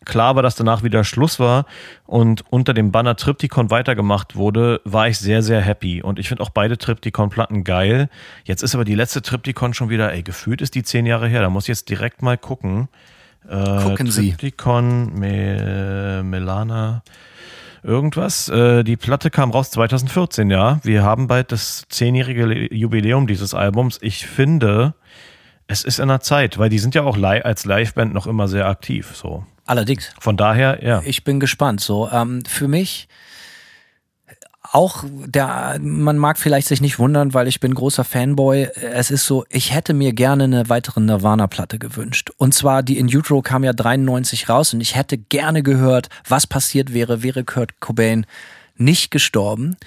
klar war, dass danach wieder Schluss war und unter dem Banner Triptychon weitergemacht wurde, war ich sehr, sehr happy. Und ich finde auch beide Triptychon-Platten geil. Jetzt ist aber die letzte Triptychon schon wieder, ey, gefühlt ist die zehn Jahre her. Da muss ich jetzt direkt mal gucken. Äh, Gucken Sie. Triptychon, Me Melana, irgendwas. Äh, die Platte kam raus 2014, ja. Wir haben bald das zehnjährige Jubiläum dieses Albums. Ich finde, es ist in der Zeit, weil die sind ja auch li als Liveband noch immer sehr aktiv. So. Allerdings. Von daher, ja. Ich bin gespannt. So, ähm, für mich auch der, man mag vielleicht sich nicht wundern, weil ich bin großer Fanboy. Es ist so, ich hätte mir gerne eine weitere Nirvana-Platte gewünscht. Und zwar die In Utero kam ja 93 raus und ich hätte gerne gehört, was passiert wäre, wäre Kurt Cobain nicht gestorben.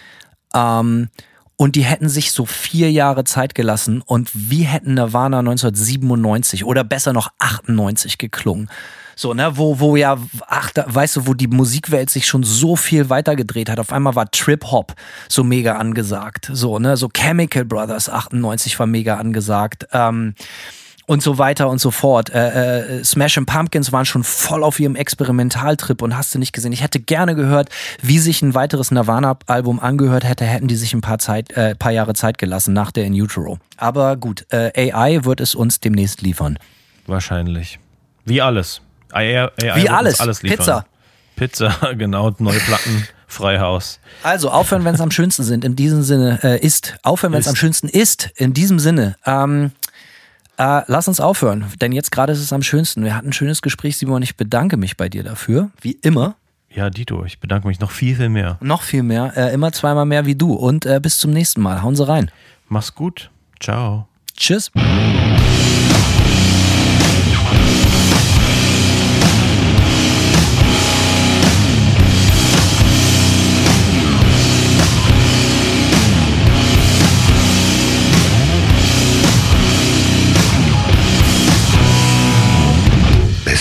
Ähm, und die hätten sich so vier Jahre Zeit gelassen und wie hätten Nirvana 1997 oder besser noch 98 geklungen. So, ne, wo, wo ja, ach, da, weißt du, wo die Musikwelt sich schon so viel weitergedreht hat. Auf einmal war Trip-Hop so mega angesagt. So, ne, so Chemical Brothers 98 war mega angesagt. Ähm, und so weiter und so fort. Äh, äh, Smash Pumpkins waren schon voll auf ihrem Experimentaltrip und hast du nicht gesehen. Ich hätte gerne gehört, wie sich ein weiteres Nirvana-Album angehört hätte, hätten die sich ein paar, Zeit, äh, paar Jahre Zeit gelassen nach der In Utero. Aber gut, äh, AI wird es uns demnächst liefern. Wahrscheinlich. Wie alles. AI, AI Wie alles. alles Pizza. Pizza, genau, neue Platten. Freihaus. Also aufhören, wenn es am schönsten sind. In diesem Sinne äh, ist. Aufhören, wenn es am schönsten ist. In diesem Sinne. Ähm, äh, lass uns aufhören, denn jetzt gerade ist es am schönsten. Wir hatten ein schönes Gespräch, Simon. Ich bedanke mich bei dir dafür, wie immer. Ja, Dito, ich bedanke mich noch viel, viel mehr. Noch viel mehr. Äh, immer zweimal mehr wie du. Und äh, bis zum nächsten Mal. Hauen Sie rein. Mach's gut. Ciao. Tschüss.